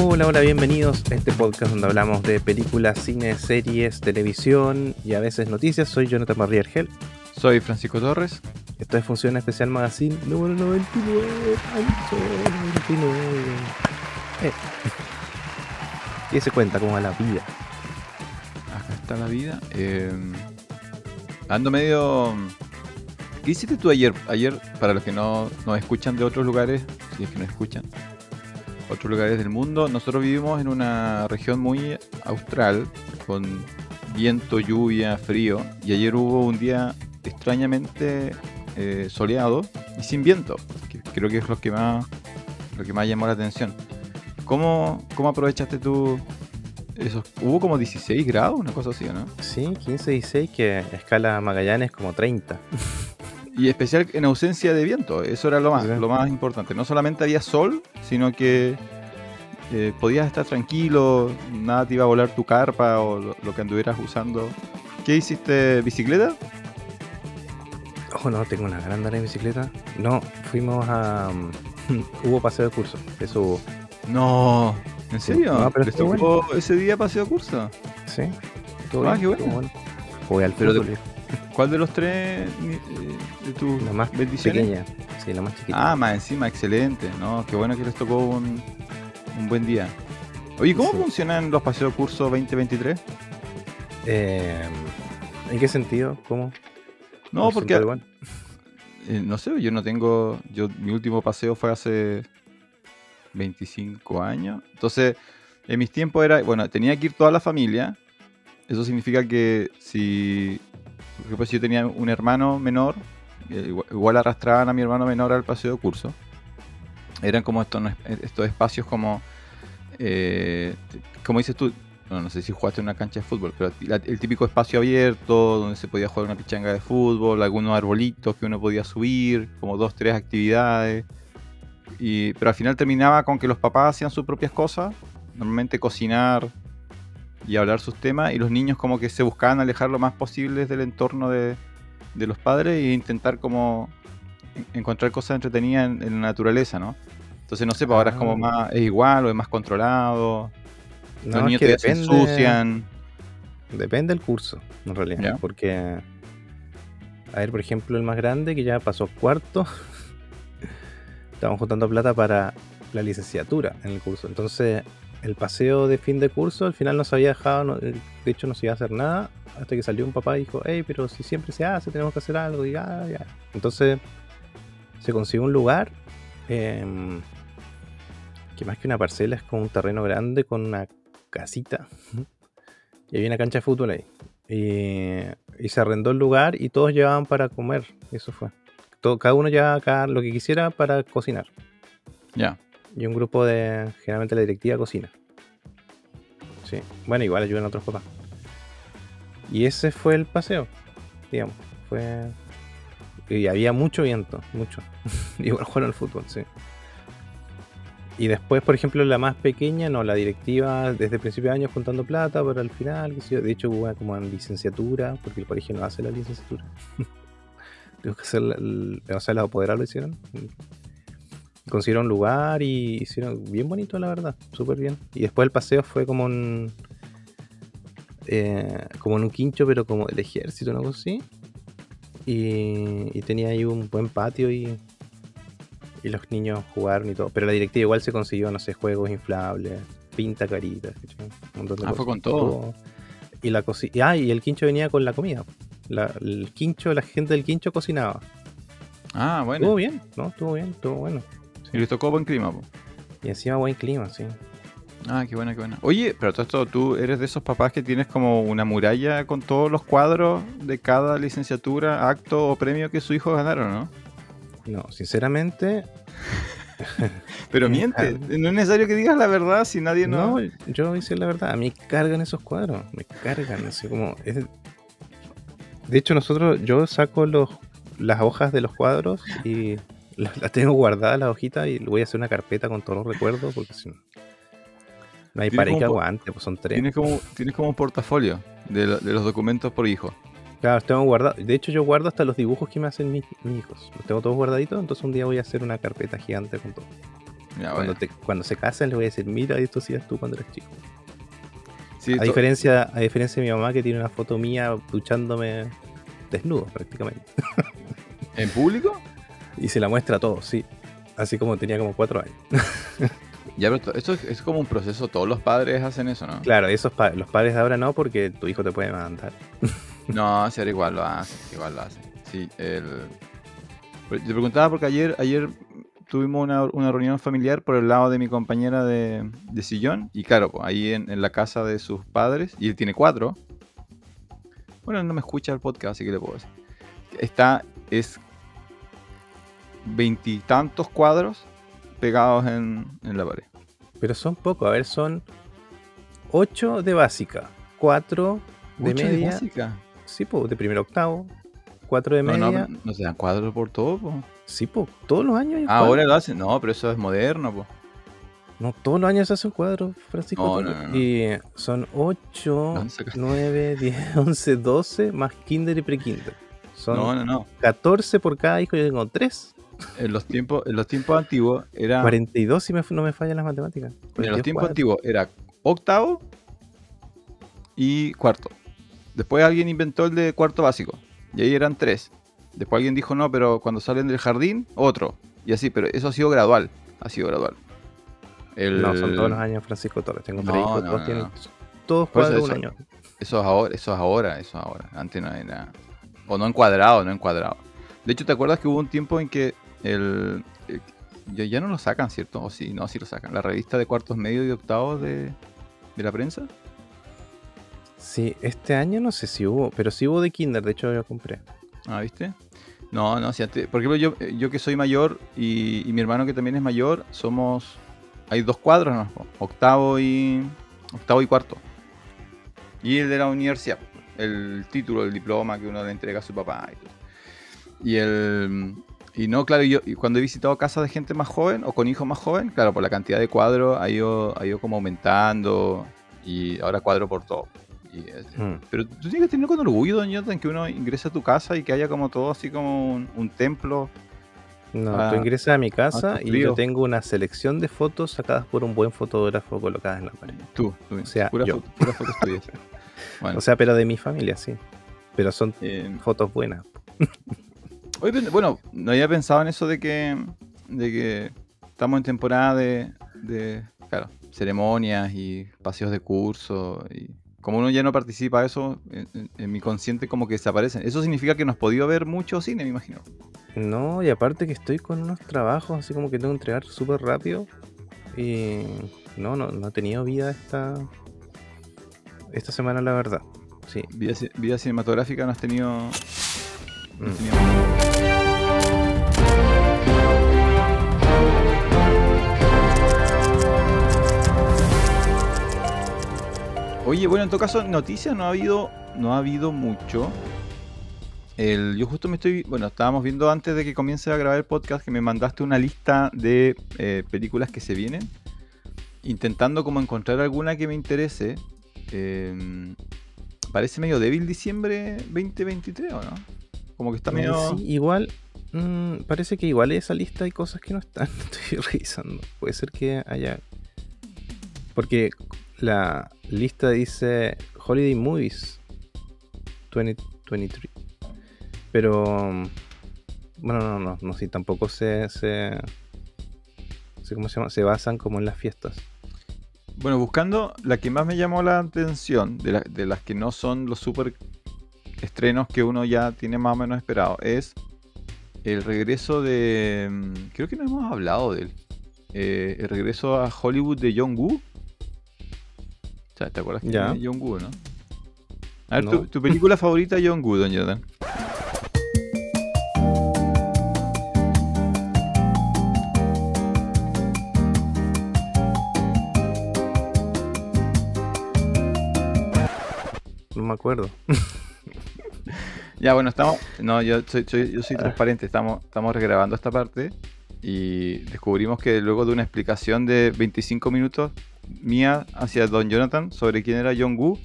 Hola, hola, bienvenidos a este podcast donde hablamos de películas, cine, series, televisión y a veces noticias. Soy Jonathan Marriargel. Soy Francisco Torres. Esto es Función Especial Magazine número 99. 99. Eh. ¿Qué se cuenta? ¿Cómo va la vida? Acá está la vida. Eh, ando medio... ¿Qué hiciste tú ayer? Ayer, para los que no nos escuchan de otros lugares, si es que nos escuchan, otros lugares del mundo, nosotros vivimos en una región muy austral, con viento, lluvia, frío, y ayer hubo un día extrañamente eh, soleado y sin viento, que creo que es lo que más, lo que más llamó la atención. ¿Cómo, cómo aprovechaste tú esos? Hubo como 16 grados, una cosa así, ¿no? Sí, 15, 16, que escala Magallanes como 30. Y especial en ausencia de viento, eso era lo más, lo más importante. No solamente había sol, sino que eh, podías estar tranquilo, nada te iba a volar tu carpa o lo, lo que anduvieras usando. ¿Qué hiciste? ¿Bicicleta? Oh, no, tengo una gran en bicicleta. No, fuimos a. hubo paseo de curso, eso hubo. No, ¿en serio? No, pero ¿Les estuvo ese día paseo de curso? Sí, todo Ah, bien, qué bueno. Jugué al Pero fútbol, de- viejo. ¿Cuál de los tres eh, de tus la más bendiciones? pequeña. Sí, la más chiquita. Ah, más encima, excelente, ¿no? Qué bueno que les tocó un, un buen día. Oye, ¿cómo Sí. funcionan los paseos curso 2023? Eh, ¿En qué sentido? ¿Cómo? No, ¿O porque eh, no sé, yo no tengo, yo mi último paseo fue hace 25 años. Entonces, en mis tiempos era, bueno, tenía que ir toda la familia. Eso significa que si, por ejemplo, si yo tenía un hermano menor, eh, igual, arrastraban a mi hermano menor al paseo de curso. Eran como estos, estos espacios como, eh, como dices tú, no, no sé si jugaste en una cancha de fútbol, pero el típico espacio abierto donde se podía jugar una pichanga de fútbol, algunos arbolitos que uno podía subir, como dos, tres actividades. Y, pero al final terminaba con que los papás hacían sus propias cosas, normalmente cocinar y hablar sus temas, y los niños como que se buscaban alejar lo más posible del entorno de, de los padres e intentar como en- encontrar cosas entretenidas en, en la naturaleza, ¿no? Entonces no sé, pues ahora es como Ah. más, es igual o es más controlado, No, los es niños se depende- ensucian. Depende del curso, en realidad. Porque, a ver, por ejemplo, el más grande que ya pasó cuarto, estamos juntando plata para la licenciatura en el curso. Entonces, el paseo de fin de curso al final no se había dejado, de hecho no se iba a hacer nada, hasta que salió un papá y dijo, hey, pero si siempre se hace, tenemos que hacer algo. Y ya, ya. Entonces, se consiguió un lugar. em, que más que una parcela es como un terreno grande con una casita. Y había una cancha de fútbol ahí. Y, se arrendó el lugar y todos llevaban para comer. Eso fue. Todo, cada uno llevaba lo que quisiera para cocinar. Ya. Y un grupo de. Generalmente la directiva cocina. Sí. Bueno, igual ayudan a otros papás. Y ese fue el paseo. Digamos. Fue. Y había mucho viento. Mucho. igual jugaron al fútbol, sí. Y después, por ejemplo, la más pequeña, no, la directiva desde el principio de año juntando plata para el final, yo. de hecho hubo como en licenciatura, porque el colegio no hace la licenciatura. Tengo que hacer, el- o sea, los apoderados lo hicieron. Consiguieron un lugar y hicieron bien bonito, la verdad, súper bien. Y después el paseo fue como un, eh, como en un quincho, pero como del ejército, una cosa así. Y, y tenía ahí un buen patio y, y los niños jugaron y todo. Pero la directiva igual se consiguió, no sé, juegos inflables, pinta caritas. Un montón de Ah, fue cosas. con todo. Y la coci- ah, y el quincho venía con la comida. La- el quincho, la gente del quincho cocinaba. Ah, bueno. Estuvo bien, ¿no? Estuvo bien, estuvo bueno. Y les tocó buen clima, po. Y encima buen clima, sí. Ah, qué buena, qué buena. Oye, pero todo esto, tú eres de esos papás que tienes como una muralla con todos los cuadros de cada licenciatura, acto o premio que su hijo ganaron, ¿no? No, sinceramente, Pero miente, no es necesario que digas la verdad si nadie no... no, yo hice la verdad. A mí cargan esos cuadros, me cargan, así como. es- De hecho, nosotros, yo saco los, las hojas de los cuadros y las, las tengo guardadas las hojitas y le voy a hacer una carpeta con todos los recuerdos porque si no. No hay po- aguante, pues son tres. Tienes como, tienes como un portafolio de, de los documentos por hijo. Claro, los tengo guardados. De hecho, yo guardo hasta los dibujos que me hacen mis, mis hijos. Los tengo todos guardaditos, entonces un día voy a hacer una carpeta gigante con todo. Ya, Cuando, te- cuando se casen, les voy a decir, mira, esto sí eras tú cuando eras chico. Sí, A diferencia, a diferencia de mi mamá que tiene una foto mía duchándome desnudo prácticamente. ¿En público? Y se la muestra a todos, sí. Así como tenía como cuatro años. Ya, pero to- esto es, es como un proceso, todos los padres hacen eso, ¿no? Claro, esos pa- los padres de ahora no, porque tu hijo te puede mandar. No, ahora igual lo hacen, igual lo hacen. Sí, el... Te preguntaba porque ayer, ayer tuvimos una, una reunión familiar por el lado de mi compañera de, de sillón. Y claro, pues, ahí en, en la casa de sus padres, y él tiene cuatro. Bueno, no me escucha el podcast, así que le puedo decir. Está, es veintitantos cuadros pegados en, en la pared. Pero son pocos, a ver, son ocho de básica, cuatro de ¿Ocho media, básica? sí, pues, de primer octavo, cuatro de No, media, no, no se dan cuadros por todo, po. sí, pues, todos los años hay Ah, ahora lo hacen. No, pero eso es moderno, pues. No, todos los años se hace un cuadro, Francisco. No, no. Y son 8, ¿Dónde sacaste? 9, 10, 11, 12, más kinder y pre-kinder. Son No, no, no. 14 por cada hijo, yo tengo 3. En los tiempos, en los tiempos antiguos era. 42 si me, no me fallan las matemáticas. En los 42 tiempos antiguos era octavo y cuarto. Después alguien inventó el de cuarto básico. Y ahí eran tres. Después alguien dijo no, pero cuando salen del jardín, otro. Y así, pero eso ha sido gradual. Ha sido gradual. El- No, son todos los años Francisco Torres. Tengo tres No, hijos, no, todos no, tienen todos cuadros un año. Eso es ahora, eso es ahora, eso es ahora. Antes no era. O no encuadrado, no encuadrado. De hecho, ¿te acuerdas que hubo un tiempo en que el. el- ya, ya no lo sacan, ¿cierto? O sí, no, sí lo sacan. La revista de cuartos medios y octavos de, de la prensa. Sí, este año no sé si hubo, pero sí hubo de kinder, de hecho yo compré. Ah, ¿viste? No, no, si antes, por ejemplo, yo, yo que soy mayor y, y mi hermano que también es mayor, somos. Hay dos cuadros, ¿no? Octavo y. Octavo y cuarto. Y el de la universidad. El título, el diploma que uno le entrega a su papá. Y, todo. Y el. Y no, claro, yo y cuando he visitado casas de gente más joven o con hijos más joven, claro, por la cantidad de cuadros ha ido, ha ido como aumentando. Y ahora cuadro por todo. Y es- Mm. pero tú tienes que tener con orgullo, don Jonathan, que uno ingrese a tu casa y que haya como todo así como un, un templo. No, Ah, tú ingresas a mi casa ah, y yo tengo una selección de fotos sacadas por un buen fotógrafo colocadas en la pared. Tú, tú O sea, pura yo. foto-. Bueno, O sea, pero de mi familia, sí. Pero son eh, fotos buenas. Pero, bueno, no había pensado en eso de que, de que estamos en temporada de, de, claro, ceremonias y paseos de curso. Y como uno ya no participa de eso, en, en- en mi consciente como que desaparecen. Eso significa que no has podido ver mucho cine, me imagino. No, y aparte que estoy con unos trabajos así como que tengo que entregar súper rápido. Y no, no, no he tenido vida esta, esta semana, la verdad. Sí. Vida cinematográfica no has tenido... Mm. Oye, bueno, en todo caso, noticias no ha habido, no ha habido mucho. El, yo justo me estoy, bueno, estábamos viendo antes de que comience a grabar el podcast que me mandaste una lista de eh, películas que se vienen, intentando como encontrar alguna que me interese. Eh, parece medio débil diciembre 2023, ¿o no? Como que está medio... Sí, igual, mm, parece que igual esa lista hay cosas que no están. Estoy revisando. Puede ser que haya. Porque la lista dice Holiday Movies 2023. Pero. mm, Bueno, no, no, no, sí, tampoco se. se sé cómo se llama, se basan como en las fiestas. Bueno, buscando la que más me llamó la atención, de, la- de las que no son los super estrenos que uno ya tiene más o menos esperado, es el regreso de... mm, Creo que no hemos hablado de él. Eh, el regreso a Hollywood de John Woo. O sea, ¿te acuerdas que tiene John Woo, no? A ver, No. tu, tu película favorita John Woo, don Jonathan. No me acuerdo. Ya, bueno, estamos. No, yo soy, soy- yo soy transparente. Estamos, estamos regrabando esta parte. Y descubrimos que luego de una explicación de 25 minutos mía hacia Don Jonathan sobre quién era John Woo,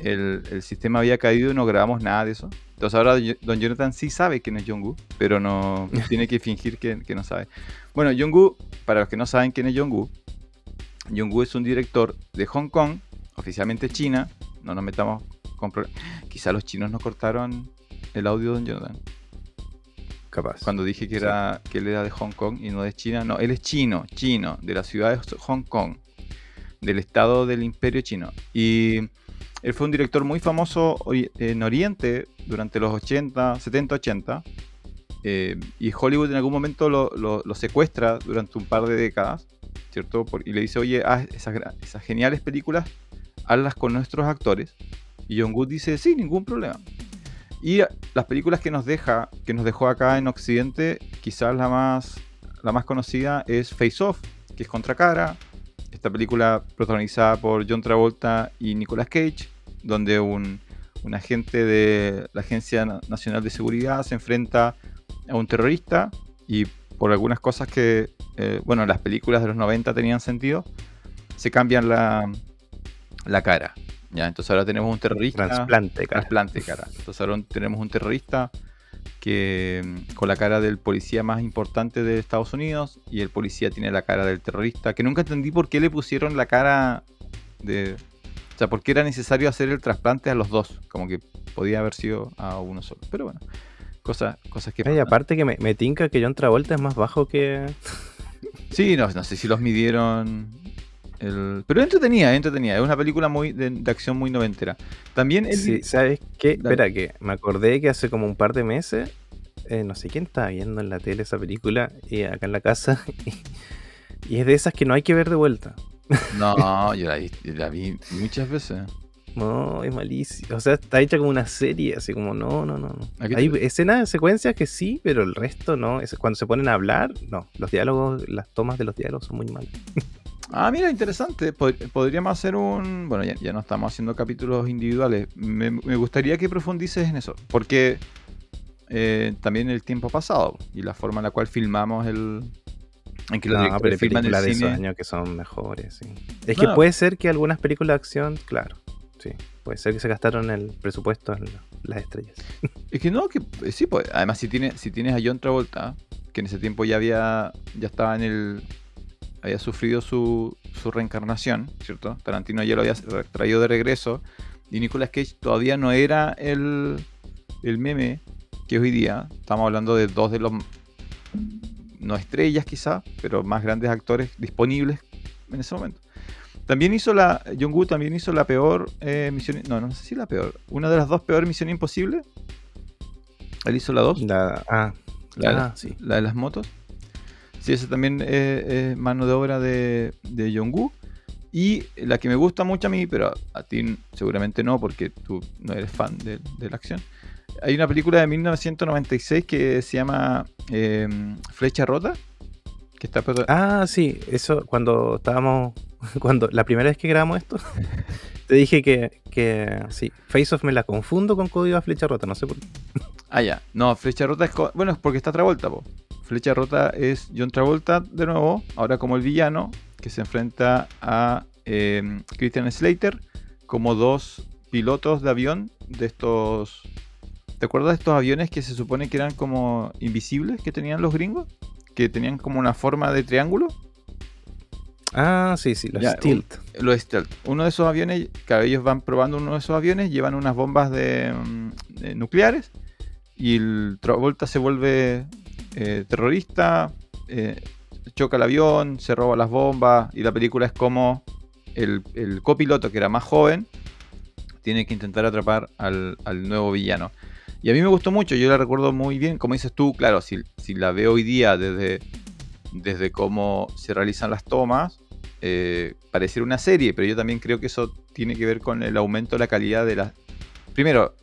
el, el sistema había caído y no grabamos nada de eso. Entonces ahora Don Jonathan sí sabe quién es Jong-Gu, pero no tiene que fingir que, que no sabe. Bueno, Jong-Gu, para los que no saben quién es Jong-Gu, Jong-Gu es un director de Hong Kong, oficialmente China. No nos metamos con pro- Quizá los chinos nos cortaron el audio de Don Jonathan. Capaz. Cuando dije que, Sí. era, que él era de Hong Kong y no de China. No, él es chino, chino, de la ciudad de Hong Kong, del estado del imperio chino. Y él fue un director muy famoso en Oriente durante los 80, 70, 80. eh, y Hollywood en algún momento lo, lo- lo secuestra durante un par de décadas, ¿cierto? Por- y le dice, oye, haz esas, geniales películas, hazlas con nuestros actores. Y Jong-Gu dice, sí, ningún problema. Y las películas que nos deja, que nos dejó acá en Occidente, quizás la más, la más conocida es Face Off, que es Contracara. Esta película protagonizada por John Travolta y Nicolas Cage, donde un, un agente de la Agencia Na- Nacional de Seguridad se enfrenta a un terrorista y por algunas cosas que, eh, bueno, las películas de los 90 tenían sentido, se cambian la, la cara. ¿Ya? Entonces ahora tenemos un terrorista Transplante, cara. trasplante de cara. Entonces ahora tenemos un terrorista que mm, con la cara del policía más importante de Estados Unidos y el policía tiene la cara del terrorista, que nunca entendí por qué le pusieron la cara de... O sea, por qué era necesario hacer el trasplante a los dos, como que podía haber sido a uno solo. Pero bueno, cosas, cosas que... Ay, pasan. aparte que me, me tinca que John Travolta es más bajo que. Sí, no, no sé si los midieron. El- Pero entretenida, entretenida. Es una película muy de, de acción muy noventera. También el- Sí, ¿sabes qué? Dale. Espera, que me acordé que hace como un par de meses, eh, no sé quién estaba viendo en la tele esa película, y acá en la casa, y, es de esas que no hay que ver de vuelta. No, yo la, vi, yo la vi muchas veces. No, es malísimo. O sea, está hecha como una serie, así como, no, no, no. no. Hay escenas, secuencias que sí, pero el resto no. Es, cuando se ponen a hablar, no. Los diálogos, las tomas de los diálogos son muy malas. Ah, mira, interesante. Pod- podríamos hacer un. Bueno, ya, ya no estamos haciendo capítulos individuales. Me, me gustaría que profundices en eso. Porque eh, también el tiempo pasado y la forma en la cual filmamos el. En que los No, directores pero filman el películas de esos años que son mejores, sí. Es No. que puede ser que algunas películas de acción, claro, sí. Puede ser que se gastaron el presupuesto en las estrellas. Es que no, que eh, sí, pues. Además, si, tiene, si tienes a John Travolta, que en ese tiempo ya había. ya estaba en el. Había sufrido su, su reencarnación, ¿cierto? Tarantino ya lo había traído de regreso. Y Nicolas Cage todavía no era el, el meme que hoy día. Estamos hablando de dos de los. no estrellas quizá, pero más grandes actores disponibles en ese momento. También hizo la. Jong-Woo también hizo la peor eh, misión. No, no sé si la peor. Una de las dos peores misiones imposibles. Él hizo la 2. La, ah, La, ah, sí. la de las motos. Sí, esa también es, es mano de obra de, de Jong-Woo. Y la que me gusta mucho a mí, pero a ti seguramente no, porque tú no eres fan de, de la acción. Hay una película de 1996 que se llama eh, Flecha Rota. Que está Ah, sí, eso cuando estábamos, cuando la primera vez que grabamos esto, te dije que, que sí, Face Off me la confundo con Código a Flecha Rota, no sé por qué. Ah, ya. No, Flecha Rota es. Bueno, es porque está Travolta, po. Flecha Rota es John Travolta de nuevo, ahora como el villano, que se enfrenta a eh, Christian Slater como dos pilotos de avión de estos. ¿Te acuerdas de estos aviones que se supone que eran como invisibles que tenían los gringos? Que tenían como una forma de triángulo. Ah, sí, sí, los Ya, Stilt. Los stealth. Uno de esos aviones, claro, ellos van probando uno de esos aviones, llevan unas bombas de, mm, de nucleares y el Travolta se vuelve eh, terrorista, eh, choca el avión, se roba las bombas y la película es como el, copiloto que era más joven tiene que intentar atrapar al, al nuevo villano. Y a mí me gustó mucho, yo la recuerdo muy bien, como dices tú, claro, si, si la veo hoy día desde, desde cómo se realizan las tomas, eh, pareciera una serie, pero yo también creo que eso tiene que ver con el aumento de la calidad de las... Primero,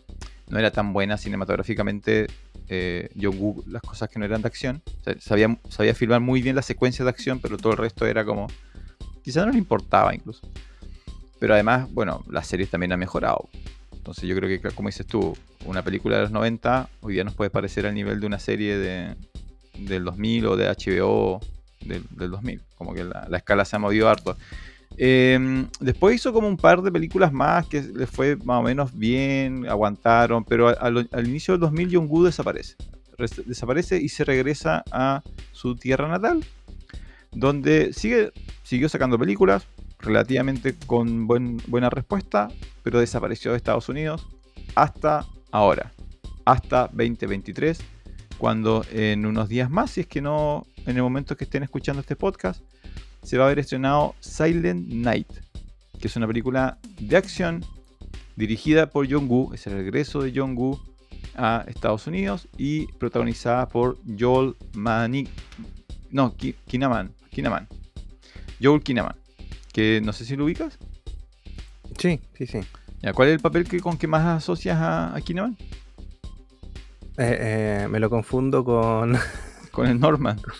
no era tan buena cinematográficamente eh, John Woo, las cosas que no eran de acción. Sabía, sabía filmar muy bien las secuencias de acción, pero todo el resto era como... Quizás no le importaba incluso. Pero además, bueno, las series también han mejorado. Entonces yo creo que, como dices tú, una película de los 90 hoy día nos puede parecer al nivel de una serie de, del 2000 o de HBO del, del 2000. Como que la, la escala se ha movido harto. Eh, después hizo como un par de películas más que le fue más o menos bien, aguantaron, pero al inicio del 2000 Jong-Gu desaparece. Desaparece y se regresa a su tierra natal, donde sigue, siguió sacando películas, relativamente con buen- buena respuesta, pero desapareció de Estados Unidos hasta ahora, hasta 2023, cuando en unos días más, si es que no en el momento que estén escuchando este podcast, se va a haber estrenado Silent Night, que es una película de acción dirigida por Jong-Gu, es el regreso de Jong-Gu a Estados Unidos y protagonizada por Joel Manik, no, Ki- Kinnaman, Kinnaman, Joel Kinnaman, que no sé si lo ubicas. Sí, sí, sí. Ya, ¿Cuál es el papel que, con que más asocias a, a Kinnaman? Eh, eh, me lo confundo con. Con el Norman.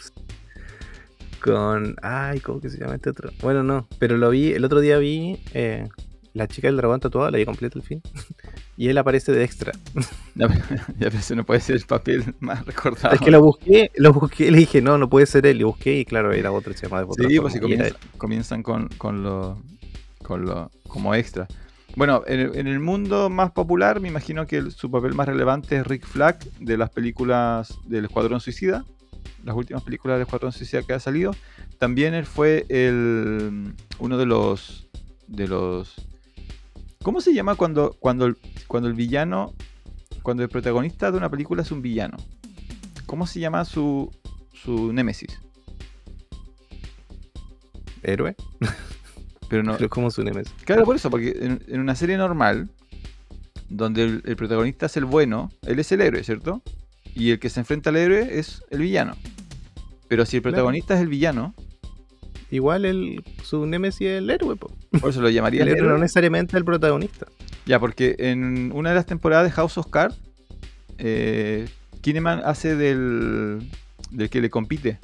con. Ay, ¿cómo que se llama este otro? Bueno, no. Pero lo vi, el otro día vi eh, La chica del dragón tatuado, la vi completa el fin. y él aparece de extra. Ya, ya, ese no puede ser el papel más recordado. Es que lo busqué, lo busqué le dije, no, no puede ser él. Y busqué y claro, era otro, se llama de Sí, pues si comienzan con, con lo, con lo como extra. Bueno, en el, en el mundo más popular, me imagino que el- su papel más relevante es Rick Flag de las películas del Escuadrón Suicida, las últimas películas del Escuadrón Suicida que ha salido. También él fue el, uno de los, de los, ¿cómo se llama cuando, cuando, el, cuando el villano, cuando el protagonista de una película es un villano? ¿Cómo se llama su, su némesis? héroe. Pero no, Pero es como su nemesis. Claro, por eso, porque en, en una serie normal, donde el, el protagonista es el bueno, él es el héroe, ¿cierto? Y el que se enfrenta al héroe es el villano. Pero si el Claro. protagonista es el villano, Igual el, su nemesis es el héroe, po. por eso lo llamaría El el héroe no necesariamente el protagonista. Ya, porque en una de las temporadas de House of Cards, eh, Kinnaman hace del, del que le compite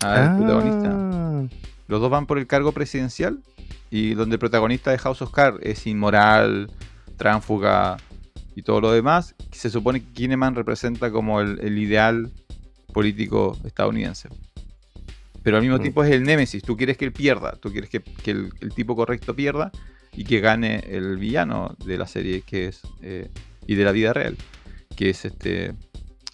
al protagonista. Ah, Los dos van por el cargo presidencial y donde el protagonista de House of Cards es inmoral, tránfuga y todo lo demás, se supone que Kinnaman representa como el, el ideal político estadounidense. Pero al mismo Mm. tiempo es el némesis, tú quieres que él pierda, tú quieres que, que el, el tipo correcto pierda y que gane el villano de la serie que es eh, y de la vida real, que es este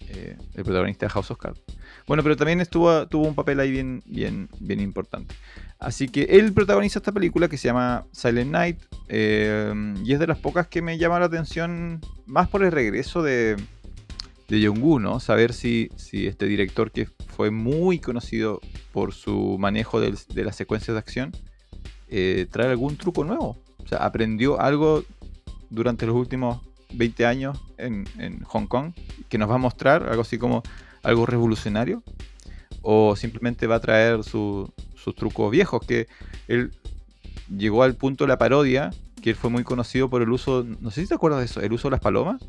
eh, el protagonista de House of Cards. Bueno, pero también estuvo, tuvo un papel ahí bien, importante. Así que él protagoniza esta película que se llama Silent Night. eh, y es de las pocas que me llama la atención más por el regreso de, de Jong-Gu, ¿no? Saber si, si este director que fue muy conocido por su manejo de las secuencias de acción eh, trae algún truco nuevo. O sea, aprendió algo durante los últimos 20 años en Hong Kong que nos va a mostrar algo así como algo revolucionario o simplemente va a traer su- sus trucos viejos que él llegó al punto de la parodia que él fue muy conocido por el uso no sé si te acuerdas de eso el uso de las palomas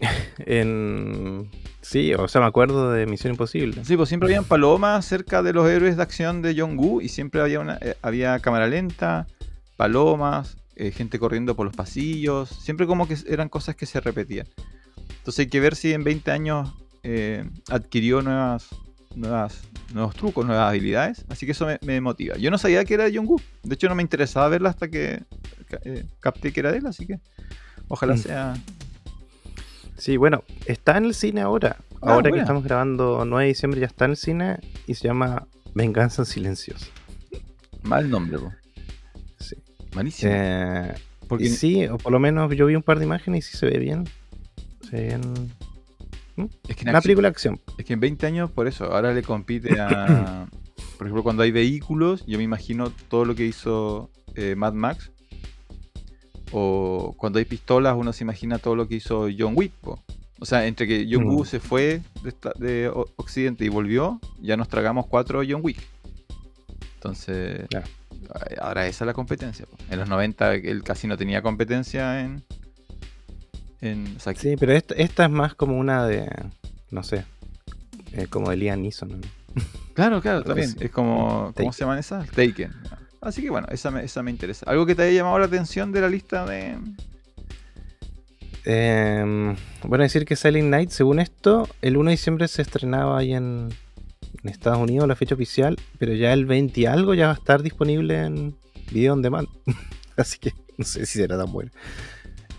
en... Sí, o sea, me acuerdo de Misión Imposible. sí pues siempre habían palomas cerca de los héroes de acción de Jong-Gu y siempre había una eh, había cámara lenta palomas eh, gente corriendo por los pasillos siempre como que eran cosas que se repetían entonces hay que ver si en 20 años eh, adquirió nuevas, nuevas, nuevos trucos, nuevas habilidades. Así que eso me, me motiva. Yo no sabía que era de Jong-Gu. De hecho, no me interesaba verla hasta que eh, capté que era de él. Así que ojalá Mm. sea. Sí, bueno, está en el cine ahora. Ah, ahora que estamos grabando 9 de diciembre ya está en el cine y se llama Venganza Silenciosa. Mal nombre, po. Sí. Malísimo. Eh, Porque sí, o por lo menos yo vi un par de imágenes y sí se ve bien. Se ve bien. Es, que en Una acción- película de acción. es que en 20 años, por eso, ahora le compite a. por ejemplo, cuando hay vehículos, yo me imagino todo lo que hizo eh, Mad Max. O cuando hay pistolas, uno se imagina todo lo que hizo John Wick. po. O sea, entre que John Woo Mm. se fue de, Occidente y volvió, ya nos tragamos cuatro John Wick. Entonces, Claro. ahora esa es la competencia. po. En los 90 él casi no tenía competencia en... en Sí, pero esta, esta es más como una de. No sé. eh, como de Liam Neeson. ¿no? Claro, claro, también. Es como. ¿Cómo se llaman esas? Taken. Así que bueno, esa me, esa me interesa. ¿Algo que te haya llamado la atención de la lista de. Eh, bueno, decir que Silent Night, según esto, el 1 de diciembre se estrenaba ahí en, en Estados Unidos la fecha oficial, pero ya el 20 y algo ya va a estar disponible en video on demand. Así que no sé si será tan bueno.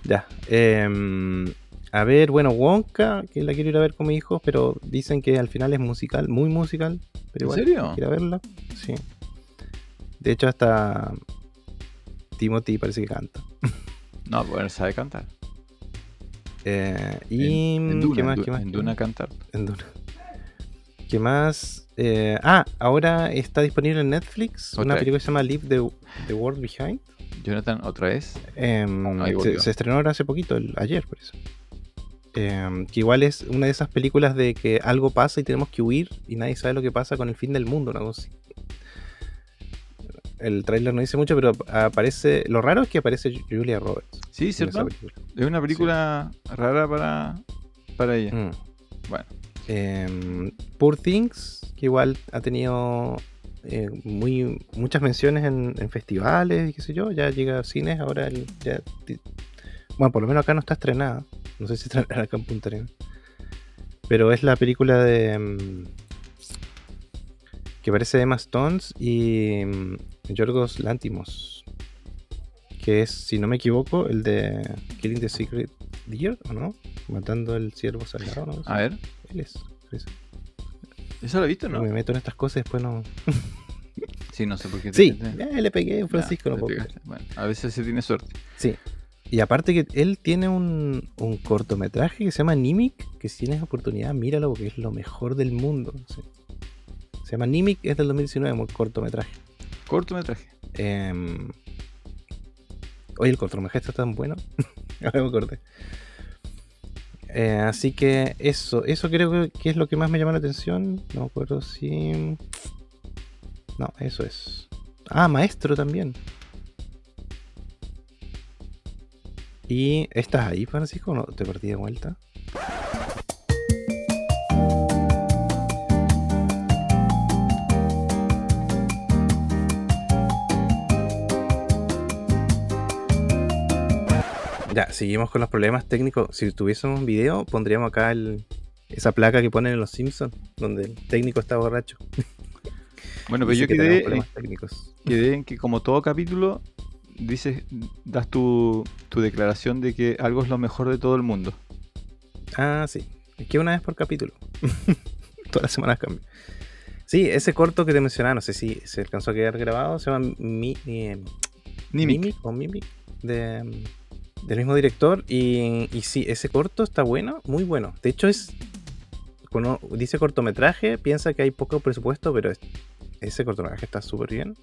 Ya. em, a ver, bueno, Wonka, que la quiero ir a ver con mi hijo, pero dicen que al final es musical, muy musical. Pero ¿En igual, serio? quiero verla. Sí. De hecho, hasta Timothy parece que canta. No, bueno, sabe cantar. Eh, y en, en ¿qué Duna, más? en ¿Qué más? en ¿Qué Duna cantar. En Duna. ¿Qué más? Eh, ah, ahora está disponible en Netflix Otra una vez. película que se llama Leave the, the World Behind. Jonathan, otra vez. Em, se, estrenó ahora hace poquito, el- ayer por eso. Em, que igual es una de esas películas de que algo pasa y tenemos que huir y nadie sabe lo que pasa con el fin del mundo, una cosa así. El tráiler no dice mucho, pero aparece. Lo raro es que aparece Julia Roberts. Sí, ¿cierto? Es una película rara para, para ella. Mm. Bueno, Em, Poor Things, que igual ha tenido eh, muy, muchas menciones en, en festivales y qué sé yo, ya llega a cines, ahora el- ya bueno, por lo menos acá no está estrenada, no sé si estrenará acá en Punta Arenas, pero es la película de em, que parece Emma Stones y em, Yorgos Lantimos, que es, si no me equivoco, el de Killing the Secret Deer, ¿o no? Matando el ciervo sagrado, ¿no? a ver. Él es. ¿Eso lo he visto o no? Me meto en estas cosas y después no. Sí, no sé por qué. te- Sí, te- ya le pegué a Francisco, no te puedo. Bueno, a veces se tiene suerte. Sí. Y aparte que él tiene un, un cortometraje que se llama Nimic, que si tienes oportunidad, míralo porque es lo mejor del mundo. sí. Se llama Nimic, es del 2019, un cortometraje. Cortometraje. Em, oye, el cortometraje está tan bueno. Ahora me acordé. Eh, así que eso, eso creo que, es lo que más me llama la atención. No me acuerdo si. No, eso es. Ah, maestro también. ¿Y estás ahí, Francisco? ¿No te perdí de vuelta? Ya, seguimos con los problemas técnicos. Si tuviésemos un video, pondríamos acá el, esa placa que ponen en los Simpsons, donde el técnico está borracho. Bueno, pero Dice yo que quedé, problemas técnicos. quedé en que como todo capítulo, dices, das tu, tu declaración de que algo es lo mejor de todo el mundo. Ah, sí. Es que una vez por capítulo. Todas las semanas cambia. Sí, ese corto que te mencionaba, no sé si se alcanzó a quedar grabado, se llama Mi, eh, Nimic. Mimic o Mimic de, del mismo director. Y, y sí, ese corto está bueno, muy bueno. De hecho, es. Dice cortometraje, piensa que hay poco presupuesto, pero es- ese cortometraje está súper bien.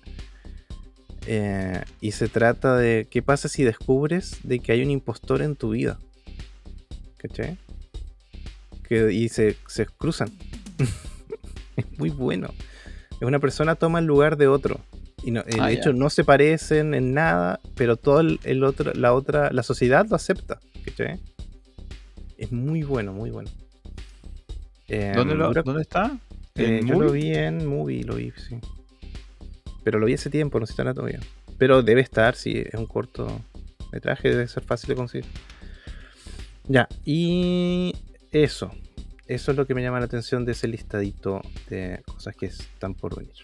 Eh, y se trata de qué pasa si descubres de que hay un impostor en tu vida. ¿Cachai? Que, y se, se cruzan. es muy bueno. Es una persona toma el lugar de otro. Y no, Ah, de hecho no se parecen en nada, pero todo el, el otro, la otra, la sociedad lo acepta. Es muy bueno, muy bueno. Eh, ¿Dónde, lo- ¿Dónde está? eh, ¿En yo lo vi en movie, lo vi, sí. Pero lo vi hace tiempo, no sé si estará todavía. Pero debe estar, si es un corto metraje, debe ser fácil de conseguir. Ya, y eso. Eso es lo que me llama la atención de ese listadito de cosas que están por venir.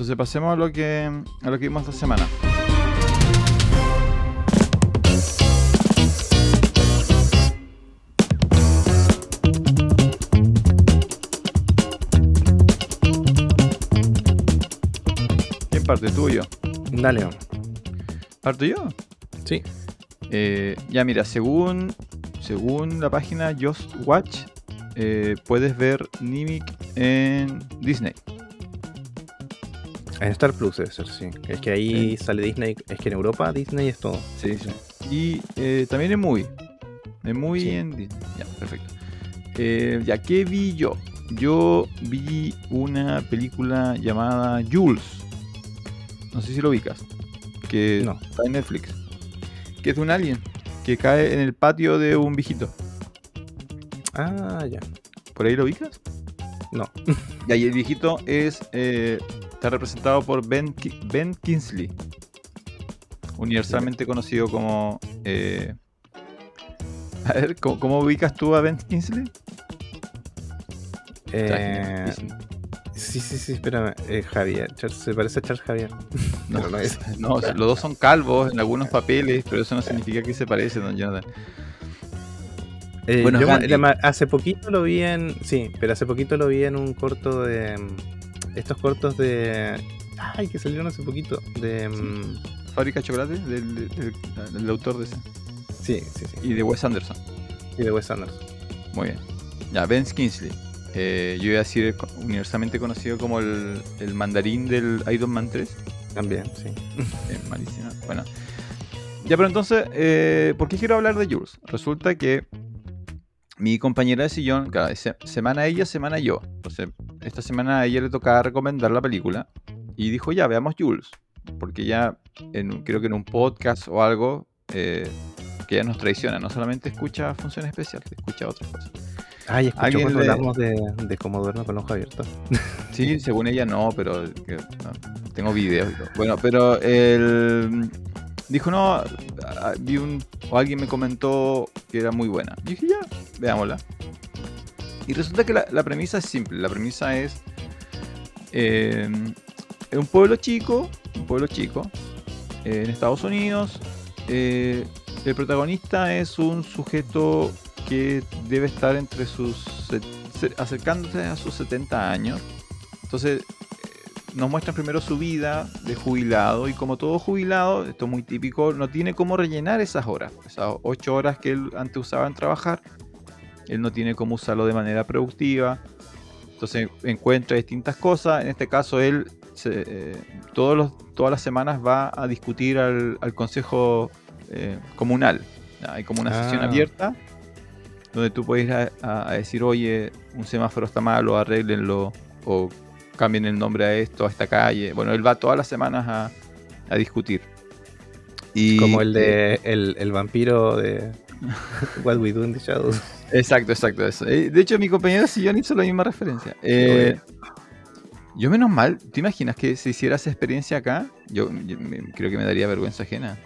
Entonces pasemos a lo que a lo que vimos esta semana. ¿Quién parte? ¿Tú o yo? Dale. ¿Parto yo? Sí. Eh, ya mira, según, según la página Just Watch, eh, puedes ver Nimic en Disney. En Star Plus debe ser, sí. Es que ahí sale Disney. Es que en Europa Disney es todo. Sí, sí. Y eh, también en Movie. En Movie Sí. en Disney. Ya, perfecto. Eh, ya, ¿qué vi yo? Yo vi una película llamada Jules. No sé si lo ubicas. Que No. está en Netflix. Que es de un alien que cae en el patio de un viejito. Ah, ya. ¿Por ahí lo ubicas? No. Y ahí el viejito es eh, está representado por Ben, Ki- ben Kingsley, universalmente conocido como... eh, a ver, ¿cómo, cómo ubicas tú a Ben Kingsley? Eh. Sí, sí, sí, espérame. Eh, Javier, Charles- se parece a Charles Javier. No, no es. no, o sea, los dos son calvos en algunos papeles, pero eso no significa que se parecen, don Jonathan. Eh, Bueno, yo hace poquito lo vi en. Sí, pero hace poquito lo vi en un corto de. Estos cortos de. Ay, que salieron hace poquito. De. mm, Fábrica de chocolate del, del- del autor de ese. Sí, sí, sí. Y de Wes Anderson. Y de Wes Anderson. Muy bien. Ya, Ben Kingsley. Eh, yo iba a decir universalmente conocido como el, el mandarín del Iron Man 3. También, sí. Eh, malísima. Bueno. Ya, pero entonces, eh, ¿por qué quiero hablar de Jules? Resulta que mi compañera de sillón, se- semana ella, semana yo. Entonces, esta semana a ella le tocaba recomendar la película y dijo, ya, veamos Jules. Porque ya, en, creo que en un podcast o algo, eh, que ella nos traiciona, no solamente escucha función especial, escucha otras cosas. Ay, escuchó cuando le- hablamos de, de cómo duerme con los ojos abiertos. Sí, según ella no, pero que- no, tengo videos y todo. Bueno, pero él dijo, no, ah, vi un, o alguien me comentó que era muy buena. Y dije, ya, veámosla. Y resulta que la, premisa es simple. La premisa es eh, en un pueblo chico, un pueblo chico, eh, en Estados Unidos. eh, el protagonista es un sujeto que debe estar entre sus se- se- acercándose a sus 70 años. Entonces nos muestran primero su vida de jubilado y como todo jubilado, esto es muy típico, no tiene cómo rellenar esas horas, esas 8 horas que él antes usaba en trabajar, él no tiene cómo usarlo de manera productiva. Entonces encuentra distintas cosas, en este caso él se- eh, todos los, todas las semanas va a discutir al, al consejo eh, comunal. Hay como una sesión Ah. abierta donde tú puedes ir a decir, oye, un semáforo está malo, arréglenlo, o cambien el nombre a esto, a esta calle. Bueno, él va todas las semanas a, a discutir. Y, Como el de el, el vampiro de What We Do in the Shadows. Exacto, exacto. Eso. Eh, De hecho, mi compañero Sillón hizo la misma referencia. Eh, yo menos mal, ¿te imaginas que se hiciera esa experiencia acá? Yo, creo que me daría vergüenza ajena.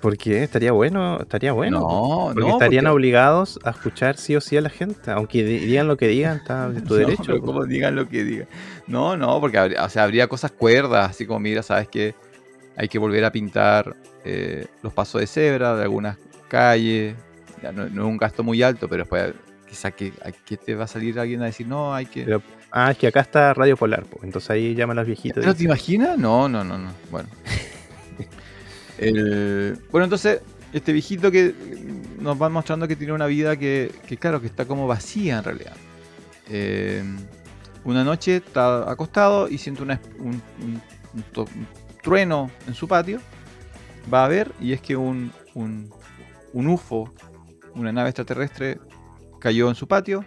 ¿Por qué? Estaría bueno, estaría bueno. no, porque no, estarían porque- obligados a escuchar sí o sí a la gente. Aunque di- digan lo que digan, está en tu No, derecho. como digan lo que digan. No, no, porque habría, o sea, habría cosas cuerdas, así como, mira, sabes que hay que volver a pintar eh, los pasos de cebra de algunas calles. Ya no, no es un gasto muy alto, pero después quizá que, que te va a salir alguien a decir, no, hay que... Pero- Ah, es que acá está Radio Polar, po. entonces ahí llaman a los viejitos. y ¿Pero te imaginas? No, no, no, no. Bueno. El- Bueno, entonces, este viejito que nos va mostrando que tiene una vida que, que claro, que está como vacía en realidad. Eh, una noche está acostado y siente una- un, trueno en su patio. Va a ver y es que un, un, un UFO, una nave extraterrestre, cayó en su patio.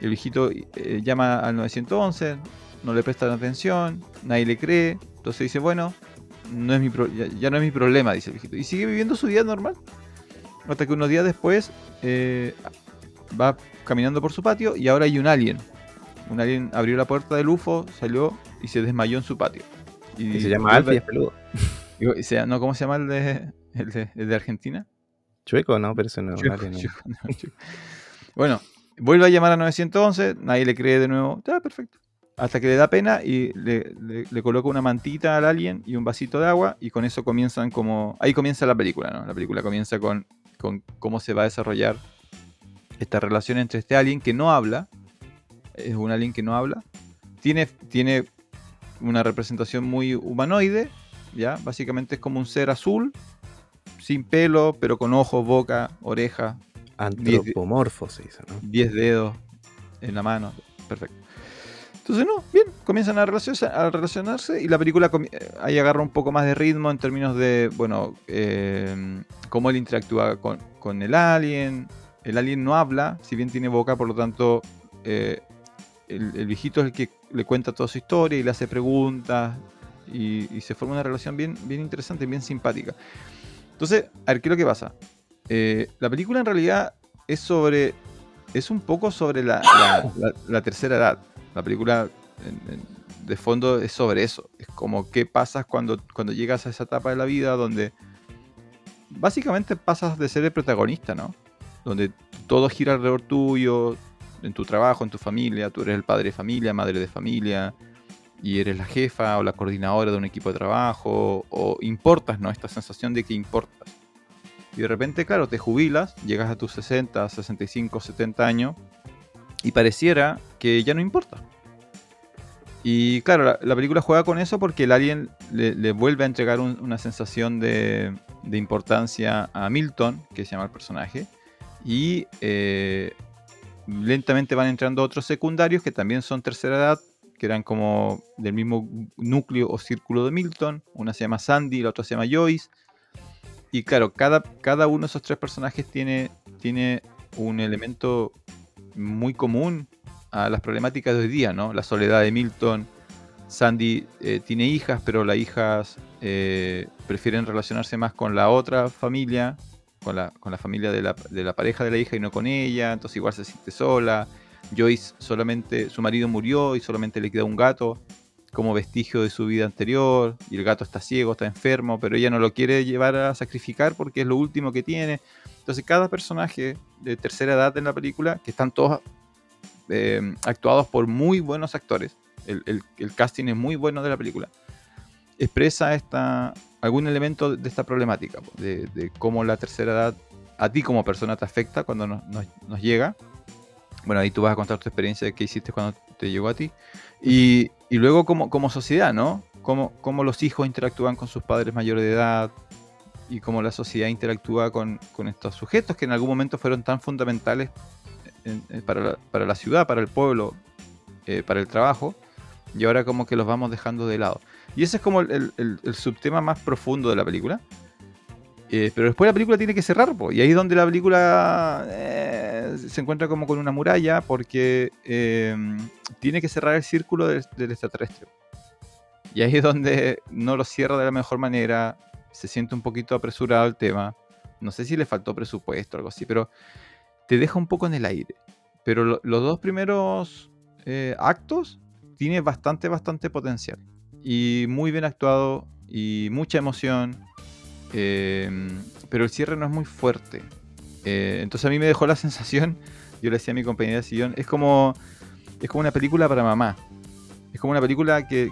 El viejito eh, llama al 911, no le prestan atención, nadie le cree. Entonces dice, bueno, no es mi pro- ya, ya no es mi problema, dice el viejito. Y sigue viviendo su vida normal. Hasta que unos días después eh, va caminando por su patio y ahora hay un alien. Un alien abrió la puerta del UFO, salió y se desmayó en su patio. Y se llama Alfie y es peludo. Digo, y se- no, ¿Cómo se llama el de, el de, el de Argentina? Chueco, no, pero eso no. Chueco, nadie no. chueco, no, chueco. Bueno, vuelve a llamar a 911, nadie le cree de nuevo. Está perfecto. Hasta que le da pena y le, le- le coloca una mantita al alien y un vasito de agua y con eso comienzan como... Ahí comienza la película, ¿no? La película comienza con, con cómo se va a desarrollar esta relación entre este alien que no habla. Es un alien que no habla. Tiene, tiene una representación muy humanoide, ¿ya? Básicamente es como un ser azul, sin pelo, pero con ojos, boca, oreja, Antropomorfo se dice, ¿no? 10 dedos en la mano. Perfecto. Entonces, no, bien, comienzan a relacionarse, a relacionarse y la película eh, ahí agarra un poco más de ritmo en términos de, bueno, eh, cómo él interactúa con, con el alien. El alien no habla, si bien tiene boca, por lo tanto, eh, el, viejito es el que le cuenta toda su historia y le hace preguntas y, se forma una relación bien, bien interesante, bien simpática. Entonces, a ver, ¿qué es lo que pasa? Eh, la película en realidad es sobre. Es un poco sobre la, tercera edad. La película de fondo es sobre eso. Es como qué pasas cuando, cuando llegas a esa etapa de la vida donde básicamente pasas de ser el protagonista, ¿no? Donde todo gira alrededor tuyo, en tu trabajo, en tu familia, tú eres el padre de familia, madre de familia, y eres la jefa o la coordinadora de un equipo de trabajo, o importas, ¿no? Esta sensación de que importas. Y de repente, claro, te jubilas, llegas a tus 60, 65, 70 años, y pareciera que ya no importa. Y claro, la, película juega con eso porque el alien le, vuelve a entregar una sensación de, importancia a Milton, que se llama el personaje, y eh, lentamente van entrando otros secundarios que también son tercera edad, que eran como del mismo núcleo o círculo de Milton. Una se llama Sandy, la otra se llama Joyce. Y claro, cada, cada uno de esos tres personajes tiene, tiene un elemento muy común a las problemáticas de hoy día, ¿no? La soledad de Milton. Sandy eh, tiene hijas, pero las hijas eh, prefieren relacionarse más con la otra familia, con la, familia de la, pareja de la hija y no con ella, entonces igual se siente sola. Joyce solamente, su marido murió y solamente le queda un gato como vestigio de su vida anterior, y el gato está ciego, está enfermo, pero ella no lo quiere llevar a sacrificar porque es lo último que tiene. Entonces cada personaje de tercera edad en la película, que están todos eh, actuados por muy buenos actores, el, casting es muy bueno de la película, expresa esta, algún elemento de esta problemática, de, cómo la tercera edad a ti como persona te afecta cuando nos, llega. Bueno, ahí tú vas a contar tu experiencia de qué hiciste cuando te llegó a ti. Y, luego como, como sociedad, ¿no? Cómo, cómo, los hijos interactúan con sus padres mayores de edad y cómo la sociedad interactúa con, estos sujetos que en algún momento fueron tan fundamentales para, la, ciudad, para el pueblo, eh, para el trabajo, y ahora como que los vamos dejando de lado. Y ese es como el, subtema más profundo de la película. Eh, pero después la película tiene que cerrar, y ahí es donde la película eh, se encuentra como con una muralla, porque em, tiene que cerrar el círculo del, extraterrestre. Y ahí es donde no lo cierra de la mejor manera, se siente un poquito apresurado el tema. No sé si le faltó presupuesto o algo así, pero te deja un poco en el aire. Pero los dos primeros eh, actos tiene bastante, bastante potencial. Y muy bien actuado y mucha emoción. Em, pero el cierre no es muy fuerte. Eh, entonces a mí me dejó la sensación, yo le decía a mi compañera de sillón, es como, es como una película para mamá. Es como una película que,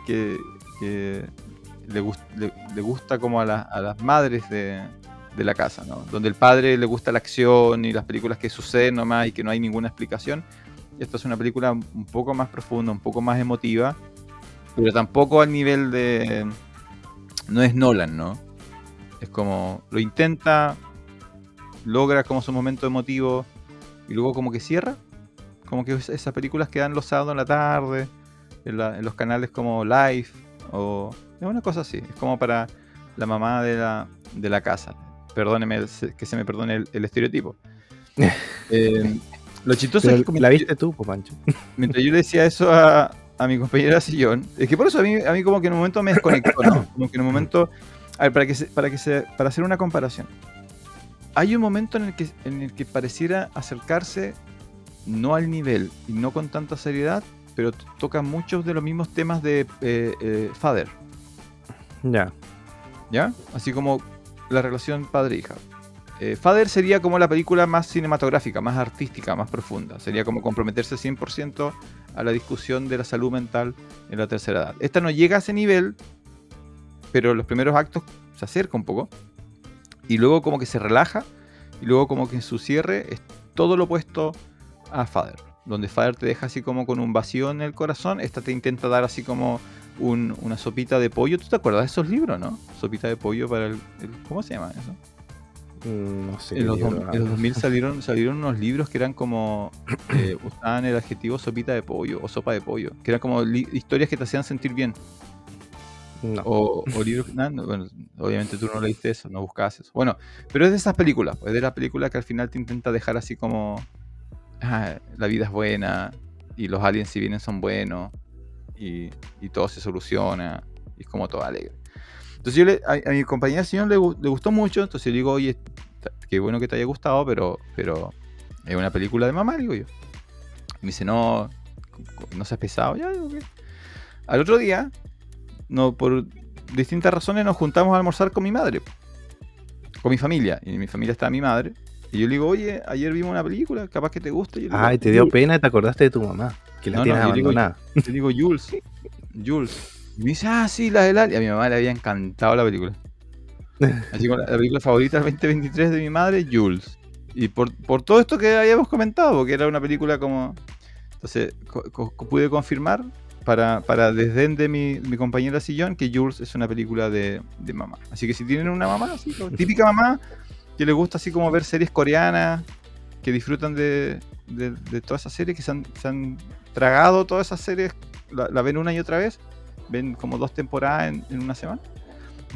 le, gusta como a, las madres de, de la casa, ¿no? Donde el padre le gusta la acción y las películas que suceden nomás y que no hay ninguna explicación. Esta es una película un poco más profunda, un poco más emotiva, pero tampoco al nivel de... No es Nolan, ¿no? Es como lo intenta, logra como su momento emotivo y luego como que cierra. Como que esas películas quedan los sábados en la tarde, en, los canales como Live o... Es una cosa así, es como para la mamá de la, de la casa. Perdóneme, que se me perdone el, estereotipo. eh, lo chistoso es que. La viste tú, Pancho. Mientras yo le decía eso a, a mi compañera sillón, es que por eso a mí, a mí como que en un momento me desconectó, ¿no? Como que en un momento. A ver, para, que para, que se, para hacer una comparación. Hay un momento en el, que, en el que pareciera acercarse no al nivel y no con tanta seriedad, pero toca muchos de los mismos temas de eh, eh, Father. Ya. ¿Ya? Así como la relación padre-hija. Eh, Father sería como la película más cinematográfica, más artística, más profunda. Sería como comprometerse 100% a la discusión de la salud mental en la tercera edad. Esta no llega a ese nivel, pero los primeros actos se acerca un poco. Y luego como que se relaja. Y luego como que en su cierre es todo lo opuesto a Father. Donde Father te deja así como con un vacío en el corazón. Esta te intenta dar así como una sopita de pollo. ¿Tú te acuerdas de esos libros, no? Sopita de pollo para el ¿Cómo se llama eso? Mm, no sé. En los, 2000 salieron, salieron unos libros que eran como. Eh, usaban el adjetivo sopita de pollo o sopa de pollo. Que eran como historias que te hacían sentir bien. O, libros. bueno, obviamente tú no leíste eso, no buscabas eso. Bueno, pero es de esas películas. Es de la película que al final te intenta dejar así como. Ah, la vida es buena. Y los aliens, si vienen, son buenos. Y, todo se soluciona. Y es como todo alegre. Entonces yo le, a, mi compañera señor le, le, gustó mucho, entonces le digo, oye, qué bueno que te haya gustado, pero, pero es una película de mamá, digo yo. Y me dice, no, no seas pesado. Ya, digo, Al otro día, no, por distintas razones nos juntamos a almorzar con mi madre, con mi familia. Y en mi familia está mi madre, Y yo le digo, oye, ayer vimos una película, capaz que te guste. Y yo Ay, digo, te dio pena y te acordaste de tu mamá, que la No, no, tienes yo digo- abandonada. Le digo, Jules, Jules. Y me dice, ah, sí, la del Ali. Y a mi mamá le había encantado la película. Así como la, la película favorita del 2023 de mi madre, Jules. Y por, por todo esto que habíamos comentado, porque era una película como... Entonces, co- co- pude confirmar para, para desdén de mi, mi compañera Sillón que Jules es una película de, de mamá. Así que si tienen una mamá, así, típica mamá, que le gusta así como ver series coreanas, que disfrutan de, de, de todas esas series, que se han, se han tragado todas esas series, la, la ven una y otra vez, ven como dos temporadas en, en una semana.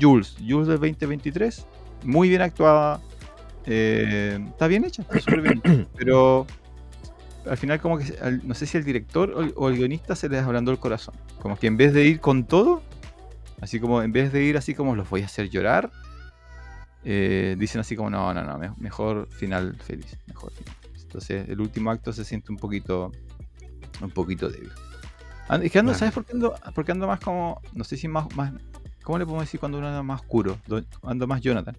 Jules, Jules del 2023, muy bien actuada, eh, está bien hecha, está súper bien pero al final como que, no sé si el director o el, o el guionista se les ablandó el corazón, como que en vez de ir con todo, así como en vez de ir así como los voy a hacer llorar, eh, dicen así como no, no, no, me- mejor final feliz, mejor final. Entonces el último acto se siente un poquito, un poquito débil. Ando- es que ando. ¿sabes por qué ando? Porque ando más como, no sé si más, más, ¿cómo le podemos decir cuando uno anda más oscuro? Do- Ando más Jonathan.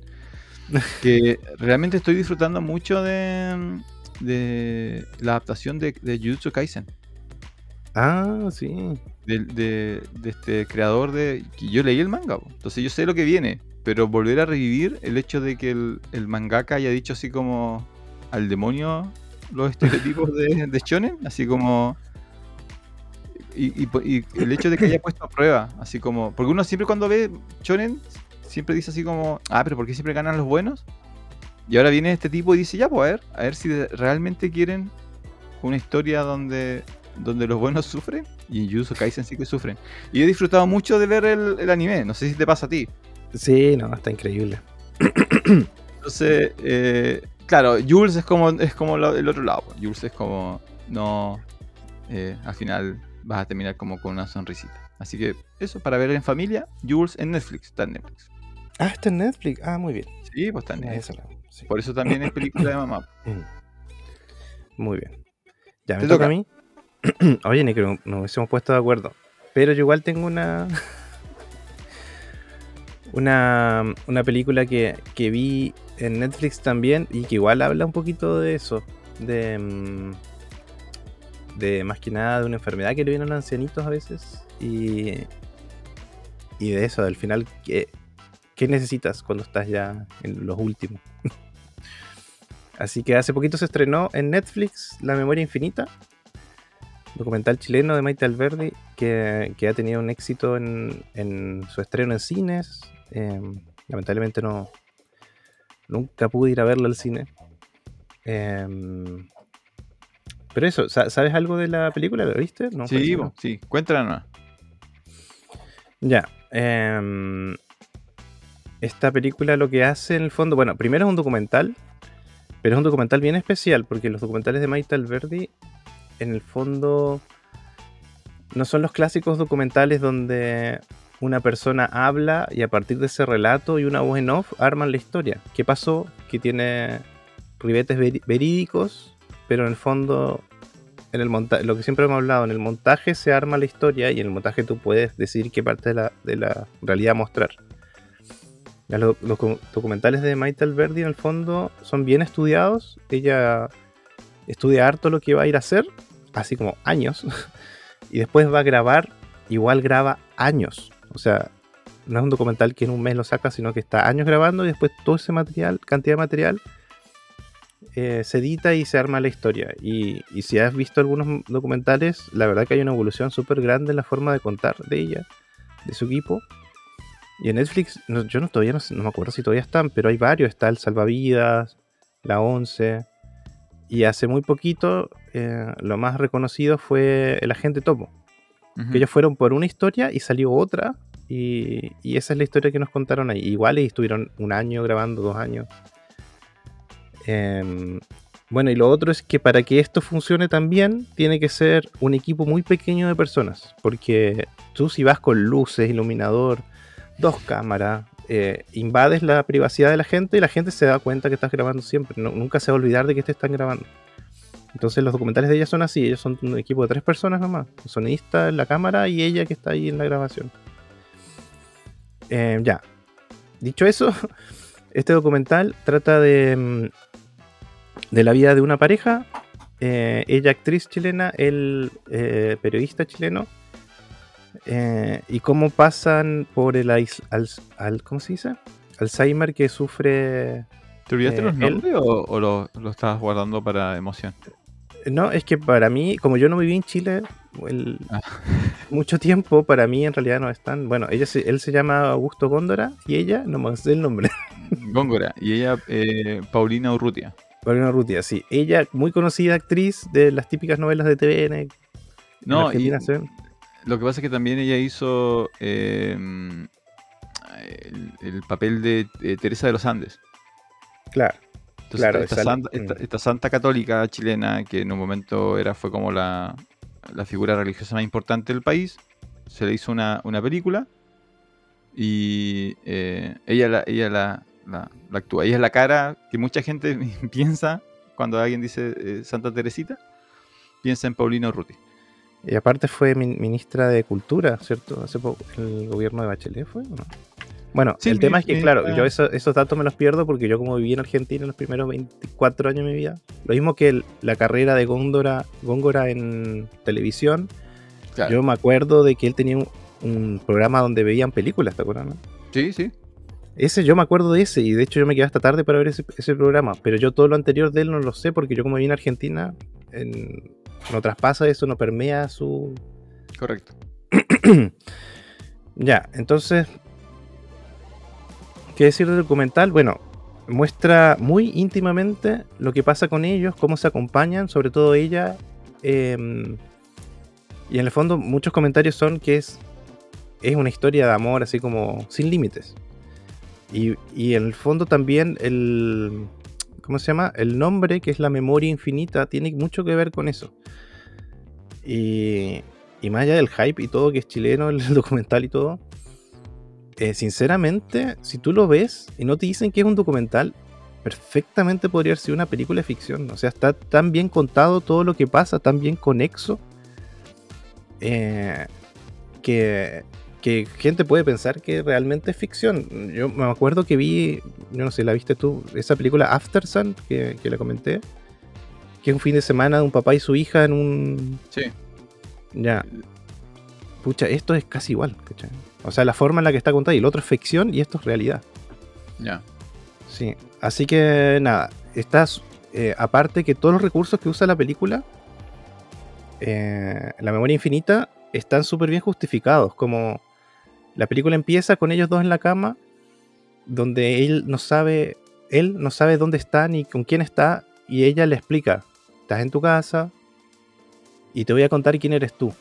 que realmente estoy disfrutando mucho de, de la adaptación de, de Jujutsu Kaisen. Ah, sí. De, de- de este creador de. yo leí el manga, po. entonces yo sé lo que viene. Pero volver a revivir el hecho de que el, el mangaka haya dicho así como al demonio los estereotipos de, de Shonen, así como. Y, y po- y el hecho de que haya puesto a prueba, así como. Porque uno siempre cuando ve Shonen, siempre dice así como, ah, pero ¿por qué siempre ganan los buenos? Y ahora viene este tipo y dice, ya, pues a ver, a ver si realmente quieren una historia donde, donde los buenos sufren. Y en Jujutsu Kaisen sí que sufren. Y he disfrutado mucho de ver el, el anime, no sé si te pasa a ti. Sí, no, está increíble. Entonces, eh, claro, Jules es como, es como el otro lado. Jules es como, no, eh, al final vas a terminar como con una sonrisita. Así que eso, para ver en familia, Jules en Netflix, está en Netflix. Ah, está en Netflix. Ah, muy bien. Sí, pues está en Netflix. sí. Por eso también es película de mamá. Mm. Muy bien. Ya me Te toca toca. a mí. Oye, ni que no- nos hubiésemos puesto de acuerdo. Pero yo igual tengo una. una, una película que, que vi en Netflix también y que igual habla un poquito de eso. De. mm, de más que nada de una enfermedad que le vienen a ancianitos a veces. Y. Y de eso, al final, ¿qué, qué necesitas cuando estás ya en los últimos? Así que hace poquito se estrenó en Netflix La Memoria Infinita, documental chileno de Maite Alberdi, que, que ha tenido un éxito en, en su estreno en cines. Eh, lamentablemente no nunca pude ir a verlo al cine. Eh, pero eso, sa- ¿sabes algo de la película? ¿La viste? No, Sí, no. sí, cuéntanos. Ya. em, esta película lo que hace en el fondo, bueno, primero es un documental, pero es un documental bien especial, porque los documentales de Maite Alberdi, en el fondo, no son los clásicos documentales donde una persona habla y a partir de ese relato y una voz en off arman la historia. ¿Qué pasó? Que tiene ribetes verídicos, pero en el fondo en el montaje, lo que siempre hemos hablado, en el montaje se arma la historia y en el montaje tú puedes decidir qué parte de la, realidad mostrar. Los, docu- documentales de Maite Alberdi en el fondo son bien estudiados. Ella estudia harto lo que va a ir a hacer, así como años, y después va a grabar, igual graba años. O sea, no es un documental que en un mes lo saca, sino que está años grabando y después todo ese material, cantidad de material, eh, se edita y se arma la historia. Y, y si has visto algunos documentales, la verdad que hay una evolución súper grande en la forma de contar de ella, de su equipo. Y en Netflix, no- yo no, todavía no, me acuerdo si todavía están, pero hay varios. Está el Salvavidas, la 11. Y hace muy poquito, eh, lo más reconocido fue el agente Topo. Que ellos fueron por una historia y salió otra. Y, y esa es la historia que nos contaron ahí. Igual y estuvieron un año grabando, dos años. Em, bueno, y lo otro es que para que esto funcione también, tiene que ser un equipo muy pequeño de personas. Porque tú si vas con luces, iluminador, dos cámaras, eh, invades la privacidad de la gente y la gente se da cuenta que estás grabando siempre. Nunca se va a olvidar de que te están grabando. Entonces los documentales de ella son así, ellos son un equipo de tres personas nomás. Un sonidista, la cámara y ella que está ahí en la grabación. Eh, ya. Dicho eso, este documental trata de, mm, de la vida de una pareja, eh, ella actriz chilena, él eh, periodista chileno, eh, y cómo pasan por el al, al- ¿cómo se dice? Alzheimer que sufre... ¿Te olvidaste los él- nombres o, o lo, lo estabas guardando para emoción? No, es que para mí, como yo no viví en Chile el- Ah. mucho tiempo, para mí en realidad no es tan... Bueno, ella se- él se llama Augusto Góndora y ella, no me sé el nombre. Góngora. Y ella, eh, Paulina Urrutia. Paulina Urrutia, sí. Ella, muy conocida actriz de las típicas novelas de TVN. No, y lo que pasa es que también ella hizo eh, el, el papel de eh, Teresa de los Andes. Claro. Entonces, Claro, esta, esa- santa, esta- mm. esta santa católica chilena, que en un momento era, fue como la, la figura religiosa más importante del país, se le hizo una, una película y eh, ella, la, ella la, la- la actúa. Ella es la cara que mucha gente piensa cuando alguien dice eh, Santa Teresita, piensa en Paulino Urruti. Y aparte fue min- ministra de Cultura, ¿cierto? Hace poco, el gobierno de Bachelet fue, ¿o no? Bueno, Sí, el tema es que, claro, yo eso- esos datos me los pierdo porque yo como viví en Argentina en los primeros 24 años de mi vida, lo mismo que el- la carrera de Góngora, Góngora en televisión, Claro. yo me acuerdo de que él tenía un, un programa donde veían películas, ¿te acuerdas? no? Sí, sí. Ese, yo me acuerdo de ese, y de hecho yo me quedé hasta tarde para ver ese, ese programa, pero yo todo lo anterior de él no lo sé porque yo como viví en Argentina, en- no traspasa eso, no permea su, Correcto. ya, entonces, ¿qué decir del documental? Bueno, muestra muy íntimamente lo que pasa con ellos, cómo se acompañan, sobre todo ella. eh, y en el fondo muchos comentarios son que es, es una historia de amor así como sin límites. Y, y en el fondo también el... ¿Cómo se llama? El nombre, que es la memoria infinita, tiene mucho que ver con eso. Y, y más allá del hype y todo, que es chileno el documental y todo, eh, sinceramente, si tú lo ves y no te dicen que es un documental, perfectamente podría ser una película de ficción. O sea, está tan bien contado todo lo que pasa, tan bien conexo, eh, que, que gente puede pensar que realmente es ficción. Yo me acuerdo que vi, yo no sé, ¿la viste tú? Esa película After Sun, que, que la comenté, que es un fin de semana de un papá y su hija en un... Sí. Ya. Pucha, esto es casi igual, ¿cachai? O sea, la forma en la que está contada y el otro es ficción y esto es realidad. Ya. Sí. Así que nada, estás. eh, aparte que todos los recursos que usa la película, eh, la memoria infinita, están súper bien justificados. Como la película empieza con ellos dos en la cama, donde él no sabe, él no sabe dónde está ni con quién está, y ella le explica: Estás en tu casa y te voy a contar quién eres tú.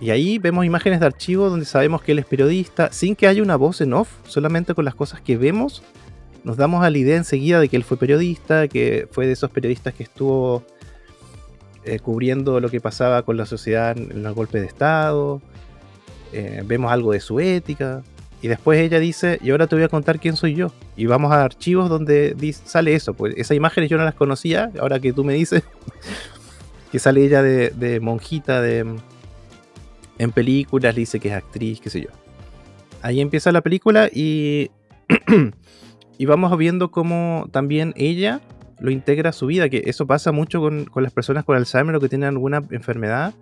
Y ahí vemos imágenes de archivo donde sabemos que él es periodista, sin que haya una voz en off, solamente con las cosas que vemos, nos damos a la idea enseguida de que él fue periodista, que fue de esos periodistas que estuvo eh, cubriendo lo que pasaba con la sociedad en, los golpes de Estado. Eh, vemos algo de su ética. Y después ella dice, y ahora te voy a contar quién soy yo. Y vamos a archivos donde sale eso. Pues esas imágenes yo no las conocía, ahora que tú me dices que sale ella de monjita de, en películas, le dice que es actriz, qué sé yo. Ahí empieza la película y, y vamos viendo cómo también ella lo integra a su vida, que eso pasa mucho con, con las personas con Alzheimer o que tienen alguna enfermedad,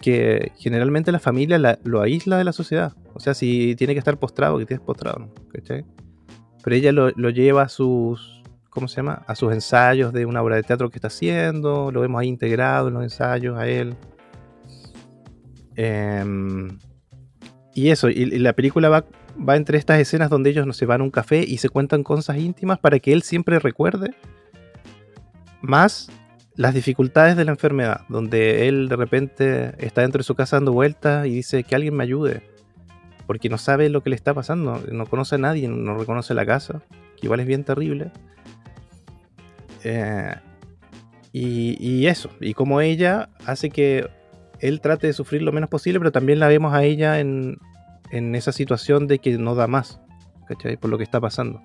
que generalmente la familia lo aísla de la sociedad. O sea, si tiene que estar postrado, que tienes postrado. Pero ella lo, lo lleva a sus, ¿cómo se llama? A sus ensayos de una obra de teatro que está haciendo, lo vemos ahí integrado en los ensayos a él. Em, y eso, y, la película va, va entre estas escenas donde ellos no se van a un café y se cuentan cosas íntimas para que él siempre recuerde, más las dificultades de la enfermedad, donde él de repente está dentro de su casa dando vueltas y dice que alguien me ayude, porque no sabe lo que le está pasando, no conoce a nadie, no reconoce la casa, que igual es bien terrible. Eh, y, y eso, y como ella hace que él trate de sufrir lo menos posible, pero también la vemos a ella en, en esa situación de que no da más, ¿cachai? Por lo que está pasando.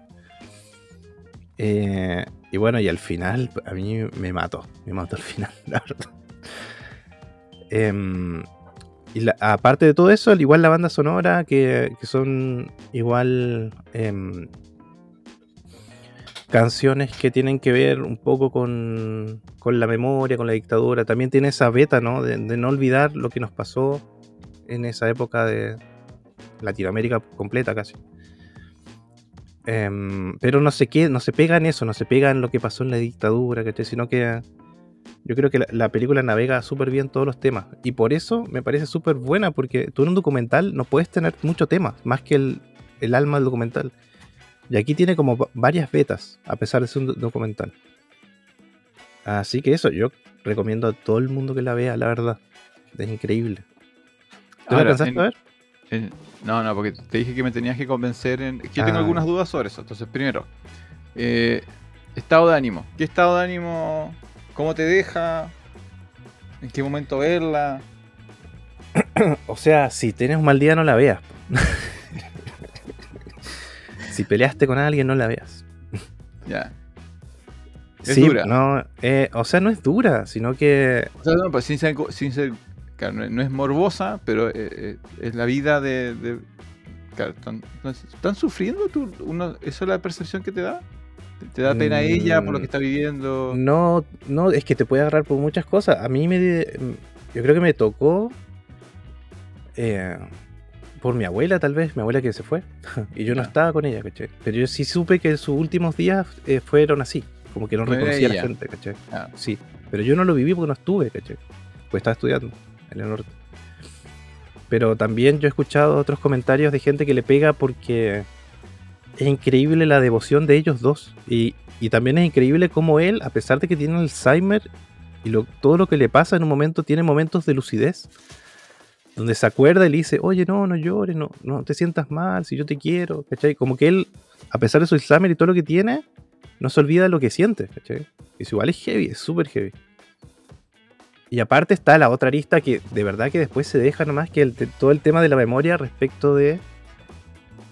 Eh, y bueno, y al final, a mí me mató, me mató al final, la verdad. Em, y la- aparte de todo eso, al igual la banda sonora, que, que son igual em, canciones que tienen que ver un poco con, con la memoria, con la dictadura. También tiene esa beta, ¿no? De, de no olvidar lo que nos pasó en esa época de Latinoamérica completa casi. Em, pero no se, queda, no se pega en eso, no se pega en lo que pasó en la dictadura, ¿cachai? Sino que yo creo que la, la película navega súper bien todos los temas. Y por eso me parece súper buena, porque tú en un documental no puedes tener mucho tema, más que el, el alma del documental. Y aquí tiene como va- varias betas, a pesar de ser un do- documental. Así que eso, yo recomiendo a todo el mundo que la vea, la verdad. Es increíble. ¿Tú la Ahora, en- a ver? en- no, no, porque te dije que me tenías que convencer en... que yo tengo Ah. algunas dudas sobre eso. Entonces, primero, eh, estado de ánimo. ¿Qué estado de ánimo? ¿Cómo te deja? ¿En qué momento verla? O sea, si tienes un mal día, no la veas. Si peleaste con alguien, no la veas. Ya. ¿Es sí, dura? No, eh, o sea, no es dura, sino que O sea, no, pues sin ser, sin ser- claro, no, es morbosa, pero eh, eh, es la vida de... de- claro, están, están sufriendo tú, uno, ¿eso es la percepción que te da? ¿Te, te da pena ella por lo que está viviendo? no, no, es que te puede agarrar por muchas cosas. A mí me, yo creo que me tocó eh, por mi abuela, tal vez, mi abuela que se fue, y yo no estaba con ella, ¿cachai? Pero yo sí supe que sus últimos días eh, fueron así, como que no reconocía a la gente, ¿cachai? Ah, Sí, pero yo no lo viví porque no estuve, ¿cachai? Pues estaba estudiando en el norte. Pero también yo he escuchado otros comentarios de gente que le pega porque es increíble la devoción de ellos dos. Y, y también es increíble cómo él, a pesar de que tiene Alzheimer y lo- todo lo que le pasa en un momento, tiene momentos de lucidez. Donde se acuerda y le dice, oye, no, no llores, no, no te sientas mal, si yo te quiero, ¿cachai? Como que él, a pesar de su Alzheimer y todo lo que tiene, no se olvida de lo que siente, ¿cachai? Es igual es heavy, es súper heavy. Y aparte está la otra arista que de verdad que después se deja nomás que todo el tema de la memoria respecto de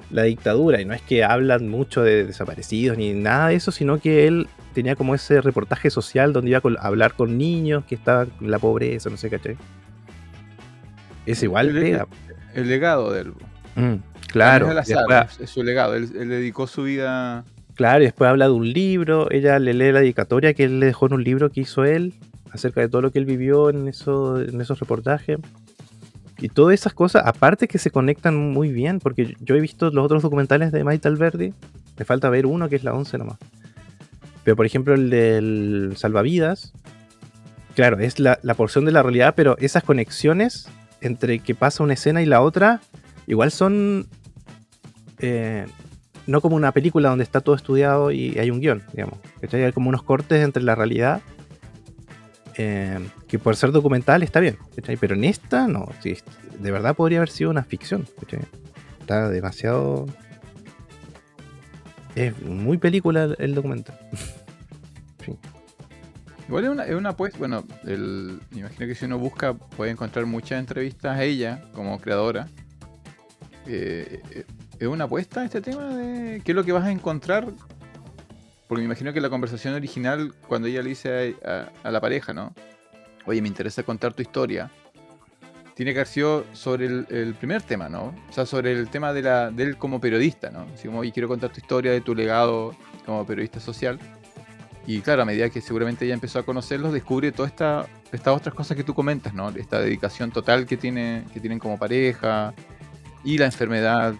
la dictadura. Y no es que hablan mucho de desaparecidos ni nada de eso, sino que él tenía como ese reportaje social donde iba a hablar con niños que estaban en la pobreza, no sé, ¿cachai? Es igual El- pega. el legado de él. Mm, claro. Es después- es, su legado. Él, él dedicó su vida. Claro, y después habla de un libro, ella le lee la dedicatoria que él le dejó en un libro que hizo él, acerca de todo lo que él vivió en, eso, en esos reportajes. Y todas esas cosas, aparte que se conectan muy bien, porque yo he visto los otros documentales de Maite Alberdi, me falta ver uno que es la 11 nomás. Pero por ejemplo el del Salvavidas, claro, es la, la porción de la realidad, pero esas conexiones entre que pasa una escena y la otra, igual son... eh, no como una película donde está todo estudiado y hay un guion, digamos. ¿cachai? Hay como unos cortes entre la realidad. eh, que por ser documental está bien. ¿cachai? Pero en esta, no. sí, de verdad podría haber sido una ficción. ¿cachai? Está demasiado. Es muy película el, el documental. Igual es una, es una apuesta. Bueno, me imagino que si uno busca puede encontrar muchas entrevistas a ella como creadora. Eh, eh, ¿Es una apuesta este tema de qué es lo que vas a encontrar? Porque me imagino que la conversación original, cuando ella le dice a, la pareja, ¿no? Oye, me interesa contar tu historia. Tiene que haber sido sobre el, el primer tema, ¿no? O sea, sobre el tema de, la, de él como periodista, ¿no? Así como, oye, quiero contar tu historia de tu legado como periodista social. Y claro, a medida que seguramente ella empezó a conocerlos, descubre todas esta, estas otras cosas que tú comentas, ¿no? Esta dedicación total que, tiene, que tienen como pareja y la enfermedad.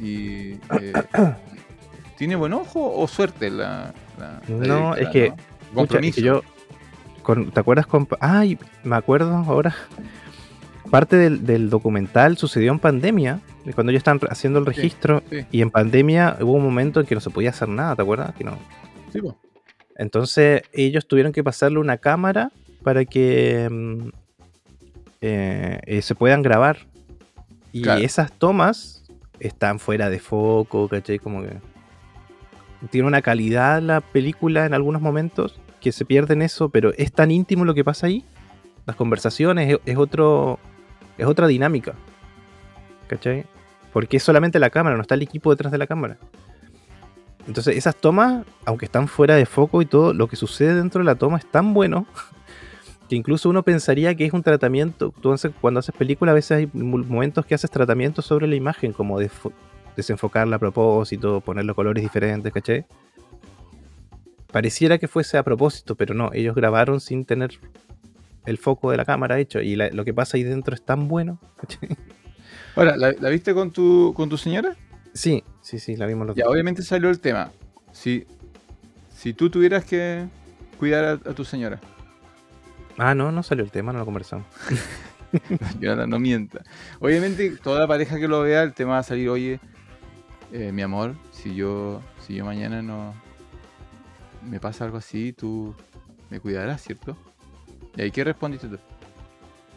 Y, eh, ¿Tiene buen ojo o suerte la, la- la No, es que, Compromiso. es que yo. con- ¿Te acuerdas con.? Ay, me acuerdo ahora. Parte del, del documental sucedió en pandemia. de Cuando ellos estaban haciendo el registro. sí. Y en pandemia hubo un momento en que no se podía hacer nada, ¿te acuerdas? Que no. Sí, po. Entonces ellos tuvieron que pasarle una cámara para que mm, eh, eh, se puedan grabar. Y Claro. esas tomas están fuera de foco, ¿cachai? Como que tiene una calidad la película en algunos momentos que se pierde en eso, pero es tan íntimo lo que pasa ahí. Las conversaciones es, es otro es otra dinámica. ¿Cachai? Porque es solamente la cámara, no está el equipo detrás de la cámara. Entonces, esas tomas, aunque están fuera de foco y todo, lo que sucede dentro de la toma es tan bueno que incluso uno pensaría que es un tratamiento. Haces- cuando haces película, a veces hay mo- momentos que haces tratamiento sobre la imagen, como de desenfocarla a propósito, ponerle colores diferentes, ¿cachai? pareciera que fuese a propósito, pero no, ellos grabaron sin tener el foco de la cámara hecho y la- lo que pasa ahí dentro es tan bueno. ¿cachai? Ahora, ¿la, la viste con tu, con tu señora? Sí, sí, sí, la vimos los Ya, dos. obviamente salió el tema. Si, si tú tuvieras que cuidar a, a tu señora, Ah, no, no salió el tema, no lo conversamos. Jonathan, no mienta. Obviamente, toda pareja que lo vea, el tema va a salir, oye, eh, mi amor, si yo, si yo mañana no me pasa algo así, tú me cuidarás, ¿cierto? ¿Y ahí qué respondiste tú?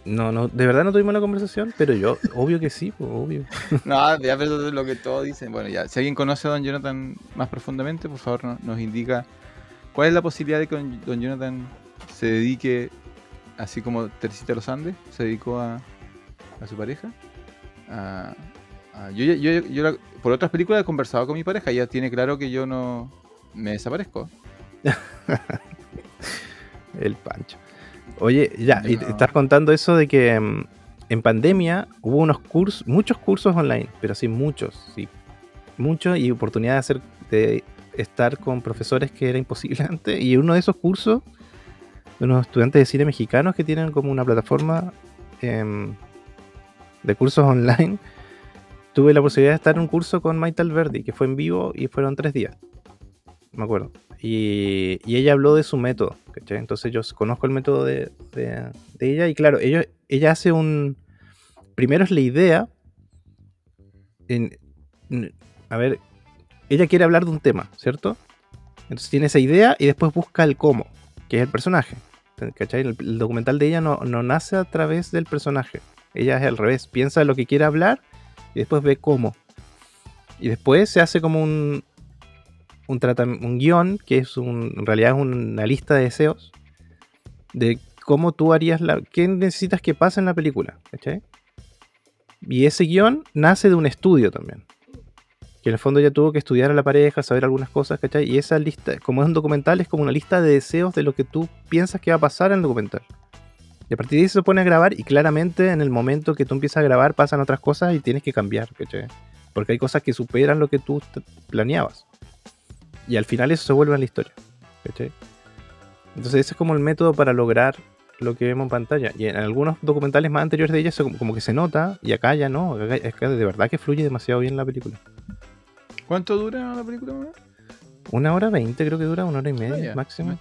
No, no, de verdad no tuvimos la conversación, pero yo, obvio que sí, pues, obvio. No, ya pero es lo que todos dicen. Bueno, ya, si alguien conoce a Don Jonathan más profundamente, por favor no- nos indica cuál es la posibilidad de que Don Jonathan se dedique, así como Teresita los Andes, se dedicó a, a su pareja. A- a- yo, ya- yo, yo la- por otras películas he conversado con mi pareja, ella tiene claro que yo no me desaparezco. El pancho. Oye, ya, y te estás contando eso de que mm, en pandemia hubo unos cursos, muchos cursos online, pero sí muchos, sí. Muchos y oportunidad de hacer, de estar con profesores que era imposible antes. Y uno de esos cursos, de unos estudiantes de cine mexicanos que tienen como una plataforma em, de cursos online, tuve la posibilidad de estar en un curso con Maite Alberdi, que fue en vivo y fueron tres días. Me acuerdo. Y, y ella habló de su método, ¿cachai? Entonces yo conozco el método de, de- de ella y claro, ella, ella hace un... Primero es la idea. a ver, ella quiere hablar de un tema, ¿cierto? Entonces tiene esa idea y después busca el cómo, que es el personaje. ¿Cachai? El, el documental de ella no, no nace a través del personaje. Ella es al revés, piensa lo que quiere hablar y después ve cómo. Y después se hace como un, un, un guion, que es un, en realidad es una lista de deseos, de cómo tú harías la... ¿Qué necesitas que pase en la película? ¿cachai? Y ese guion nace de un estudio también. Que en el fondo ella tuvo que estudiar a la pareja, saber algunas cosas, ¿cachai? Y esa lista, como es un documental, es como una lista de deseos de lo que tú piensas que va a pasar en el documental. Y a partir de ahí se pone a grabar y claramente en el momento que tú empiezas a grabar pasan otras cosas y tienes que cambiar. Porque hay cosas que superan lo que tú planeabas. Y al final eso se vuelve en la historia. ¿cachai? Entonces ese es como el método para lograr lo que vemos en pantalla. Y en algunos documentales más anteriores de ella como, que se nota y acá ya no. Acá, es que de verdad que fluye demasiado bien la película. ¿Cuánto dura la película? Una hora veinte creo que dura, una hora y Ah, media no máximo.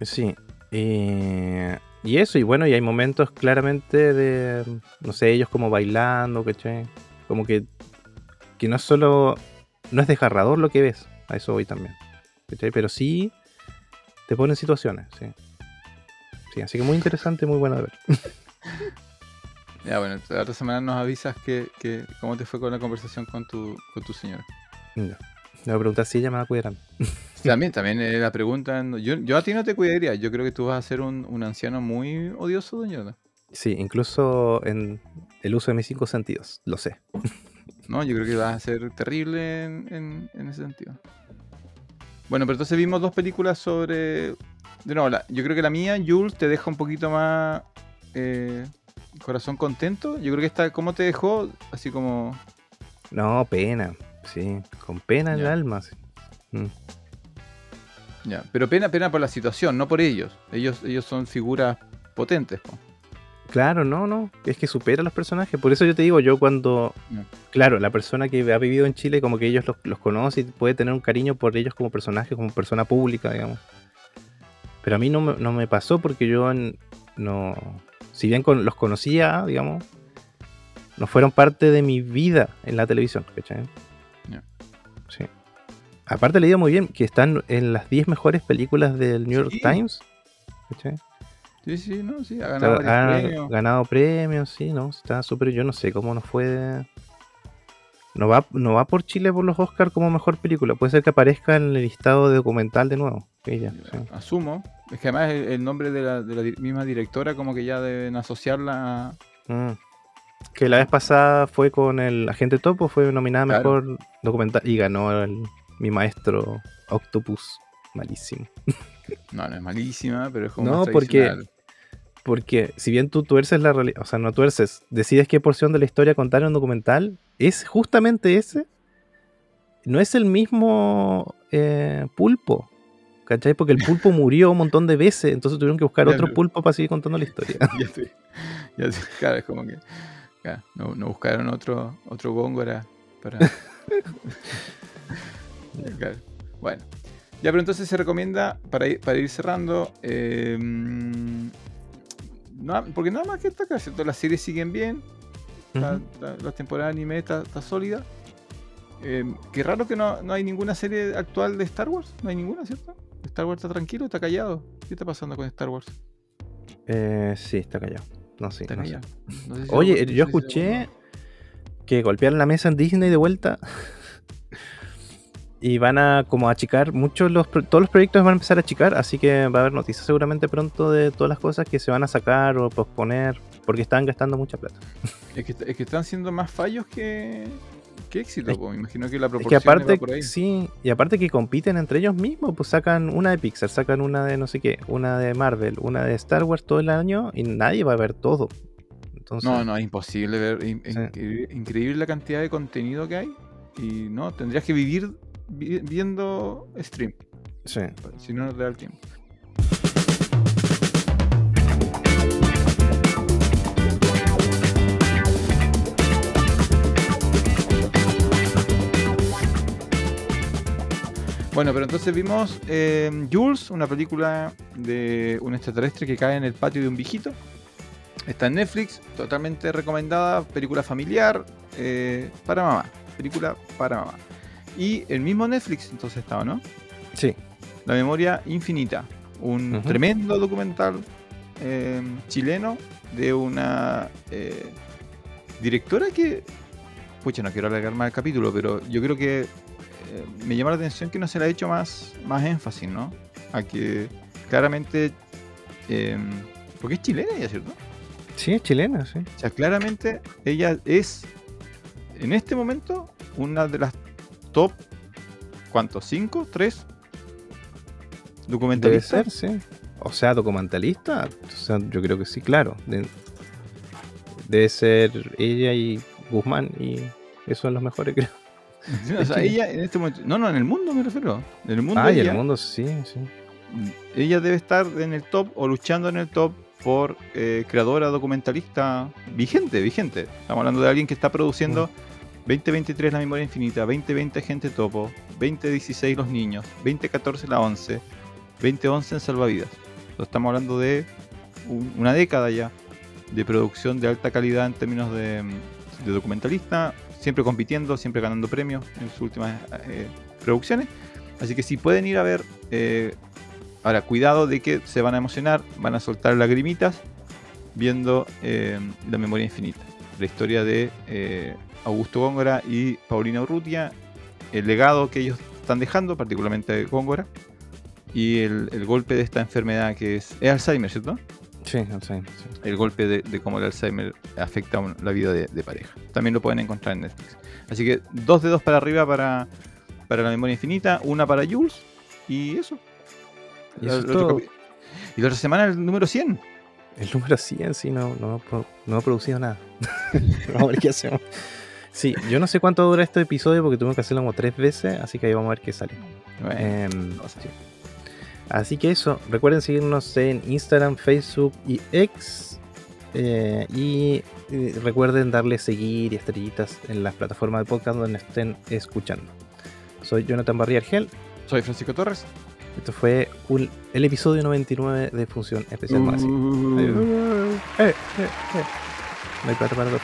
Sí. eh, y eso, y bueno, y hay momentos claramente de, no sé, ellos como bailando, ¿cachai? Como que, que no es solo, no es desgarrador lo que ves, a eso voy también, ¿cachai? Pero sí te pone en situaciones, sí. Sí, así que muy interesante, muy bueno de ver. Ya, bueno, la otra semana nos avisas que, que cómo te fue con la conversación con tu, con tu señora. Ya. Le voy a preguntar si ella me va a cuidar. a mí. También, también eh, la pregunta, yo, yo a ti no te cuidaría, yo creo que tú vas a ser un, un anciano muy odioso, doña. Sí, incluso en el uso de mis cinco sentidos, lo sé. No, yo creo que vas a ser terrible en, en- en ese sentido. Bueno, pero entonces vimos dos películas sobre... De nuevo, la- yo creo que la mía, Jules, te deja un poquito más eh, corazón contento. Yo creo que esta, ¿cómo te dejó? Así como... No, pena, sí, con pena en el alma. sí. Mm. Ya, pero pena, pena por la situación, no por ellos. Ellos, ellos son figuras potentes. po. Claro, no, no. Es que supera a los personajes. Por eso yo te digo, yo cuando. Claro, la persona que ha vivido en Chile, como que ellos los, los conoce y puede tener un cariño por ellos como personaje, como persona pública, digamos. Pero a mí no me, no me pasó porque yo en- no. Si bien con- los conocía, digamos, no fueron parte de mi vida en la televisión, ¿cachai? Sí. Aparte, le digo muy bien que están en las 10 mejores películas del New York Sí. Times. ¿cachai? Sí, sí, no, sí, ha O ganado sea, ha premios. ganado premios, sí, ¿no? Está súper, yo no sé cómo nos fue. de- No va, no va por Chile por los Oscars como mejor película. Puede ser que aparezca en el listado de documental de nuevo. Ella, sí. Asumo. Es que además el, el nombre de la, de la di- misma directora como que ya deben asociarla a... Mm. Que la vez pasada fue con el Agente Topo, fue nominada Claro. mejor documental y ganó el- mi maestro Octopus. Malísimo. No, no es malísima, pero es como No, porque- tradicional. Porque si bien tú tuerces la realidad, o sea, no tuerces, decides qué porción de la historia contar en un documental, es justamente ese. No es el mismo eh, pulpo. ¿Cachai? Porque el pulpo murió un montón de veces, entonces tuvieron que buscar Ya, otro pulpo para seguir contando la historia. ya estoy- ya estoy- claro, es como que claro, no, no buscaron otro, otro góngora para. Claro, Bueno, ya, pero entonces se recomienda para ir, para ir cerrando. eh, no- porque nada más que está acá, ¿cierto? Las series siguen bien, la, Ujú. la- la temporada de anime está, está sólida. Eh, qué raro que no, no hay ninguna serie actual de Star Wars. No hay ninguna, ¿cierto? Star Wars está tranquilo, está callado. ¿Qué está pasando con Star Wars? Eh, sí, está callado. No, sí, Está no sé. callado. No sé si Oye, yo escuché que golpearon la mesa en Disney de vuelta. Y van a como achicar muchos los todos los proyectos van a empezar a achicar, así que va a haber noticias seguramente pronto de todas las cosas que se van a sacar o posponer porque están gastando mucha plata. Es que, es que están siendo más fallos que, que éxito. Es- po. Me imagino que la Es proporción que aparte, va por ahí. sí, y aparte que compiten entre ellos mismos, pues sacan una de Pixar, sacan una de no sé qué, una de Marvel, una de Star Wars todo el año y nadie va a ver todo. Entonces, No, no, es imposible ver. in- Sí. increíble, increíble la cantidad de contenido que hay. Y no, tendrías que vivir vi- viendo stream. sí. Si no, no te da el tiempo. Bueno, pero entonces vimos eh, Jules, una película de un extraterrestre que cae en el patio de un viejito. Está en Netflix, totalmente recomendada, película familiar eh, para mamá. Película para mamá. Y el mismo Netflix entonces estaba, ¿no? Sí. La memoria infinita. Un tremendo documental eh, chileno de una eh, directora que. Pucha, no quiero alargar más el capítulo, pero yo creo que eh, me llama la atención que no se le ha hecho más, más énfasis, ¿no? A que claramente. eh, porque es chilena ella, ¿cierto? Sí, es chilena, sí. O sea, claramente ella es, en este momento, una de las top, ¿cuántos? ¿Cinco? ¿Tres? Debe Documentalistas. ser, sí. O sea, documentalista. O sea, yo creo que sí, claro. De- debe ser ella y Guzmán y esos son los mejores, creo. Sí, o sea, ella en este momento. No, no, en el mundo me refiero. En el mundo. Ah, y ella, el mundo sí, sí. ella debe estar en el top o luchando en el top por eh, creadora documentalista vigente, vigente. Estamos hablando de alguien que está produciendo 2023 La Memoria Infinita, 2020 Gente Topo, 2016 Los Niños, 2014 La 11, 2011 en Salvavidas. Entonces, estamos hablando de un- una década ya de producción de alta calidad en términos de, mm, documentalista, siempre compitiendo, siempre ganando premios en sus últimas eh, producciones. Así que si pueden ir a ver, eh, ahora cuidado de que se van a emocionar, van a soltar lagrimitas viendo eh, La Memoria Infinita, la historia de eh, Augusto Góngora y Paulina Urrutia, el legado que ellos están dejando, particularmente Góngora, y el, el golpe de esta enfermedad que es, es Alzheimer, ¿cierto? Sí, sé, sí. el golpe de, de cómo el Alzheimer afecta la vida de, de pareja. También lo pueden encontrar en Netflix. Así que dos dedos para arriba para, para la memoria infinita, una para Jules y eso. Y La- eso es la todo. y la otra semana el número 100. El número 100 sí no, no, no ha producido nada. vamos a ver qué hacemos. Sí, yo no sé cuánto dura este episodio porque tuvimos que hacerlo como tres veces, así que ahí vamos a ver qué sale. Bueno, Em, no sé. sí. Así que eso, recuerden seguirnos en Instagram, Facebook y X. eh, y recuerden darle seguir y estrellitas en las plataformas de podcast donde estén escuchando. Soy Jonathan Barrier Gel. Soy Francisco Torres. Esto fue un- el episodio 99 de Función Especial. Uh. Adiós. Eh, eh, eh. No hay plata para los.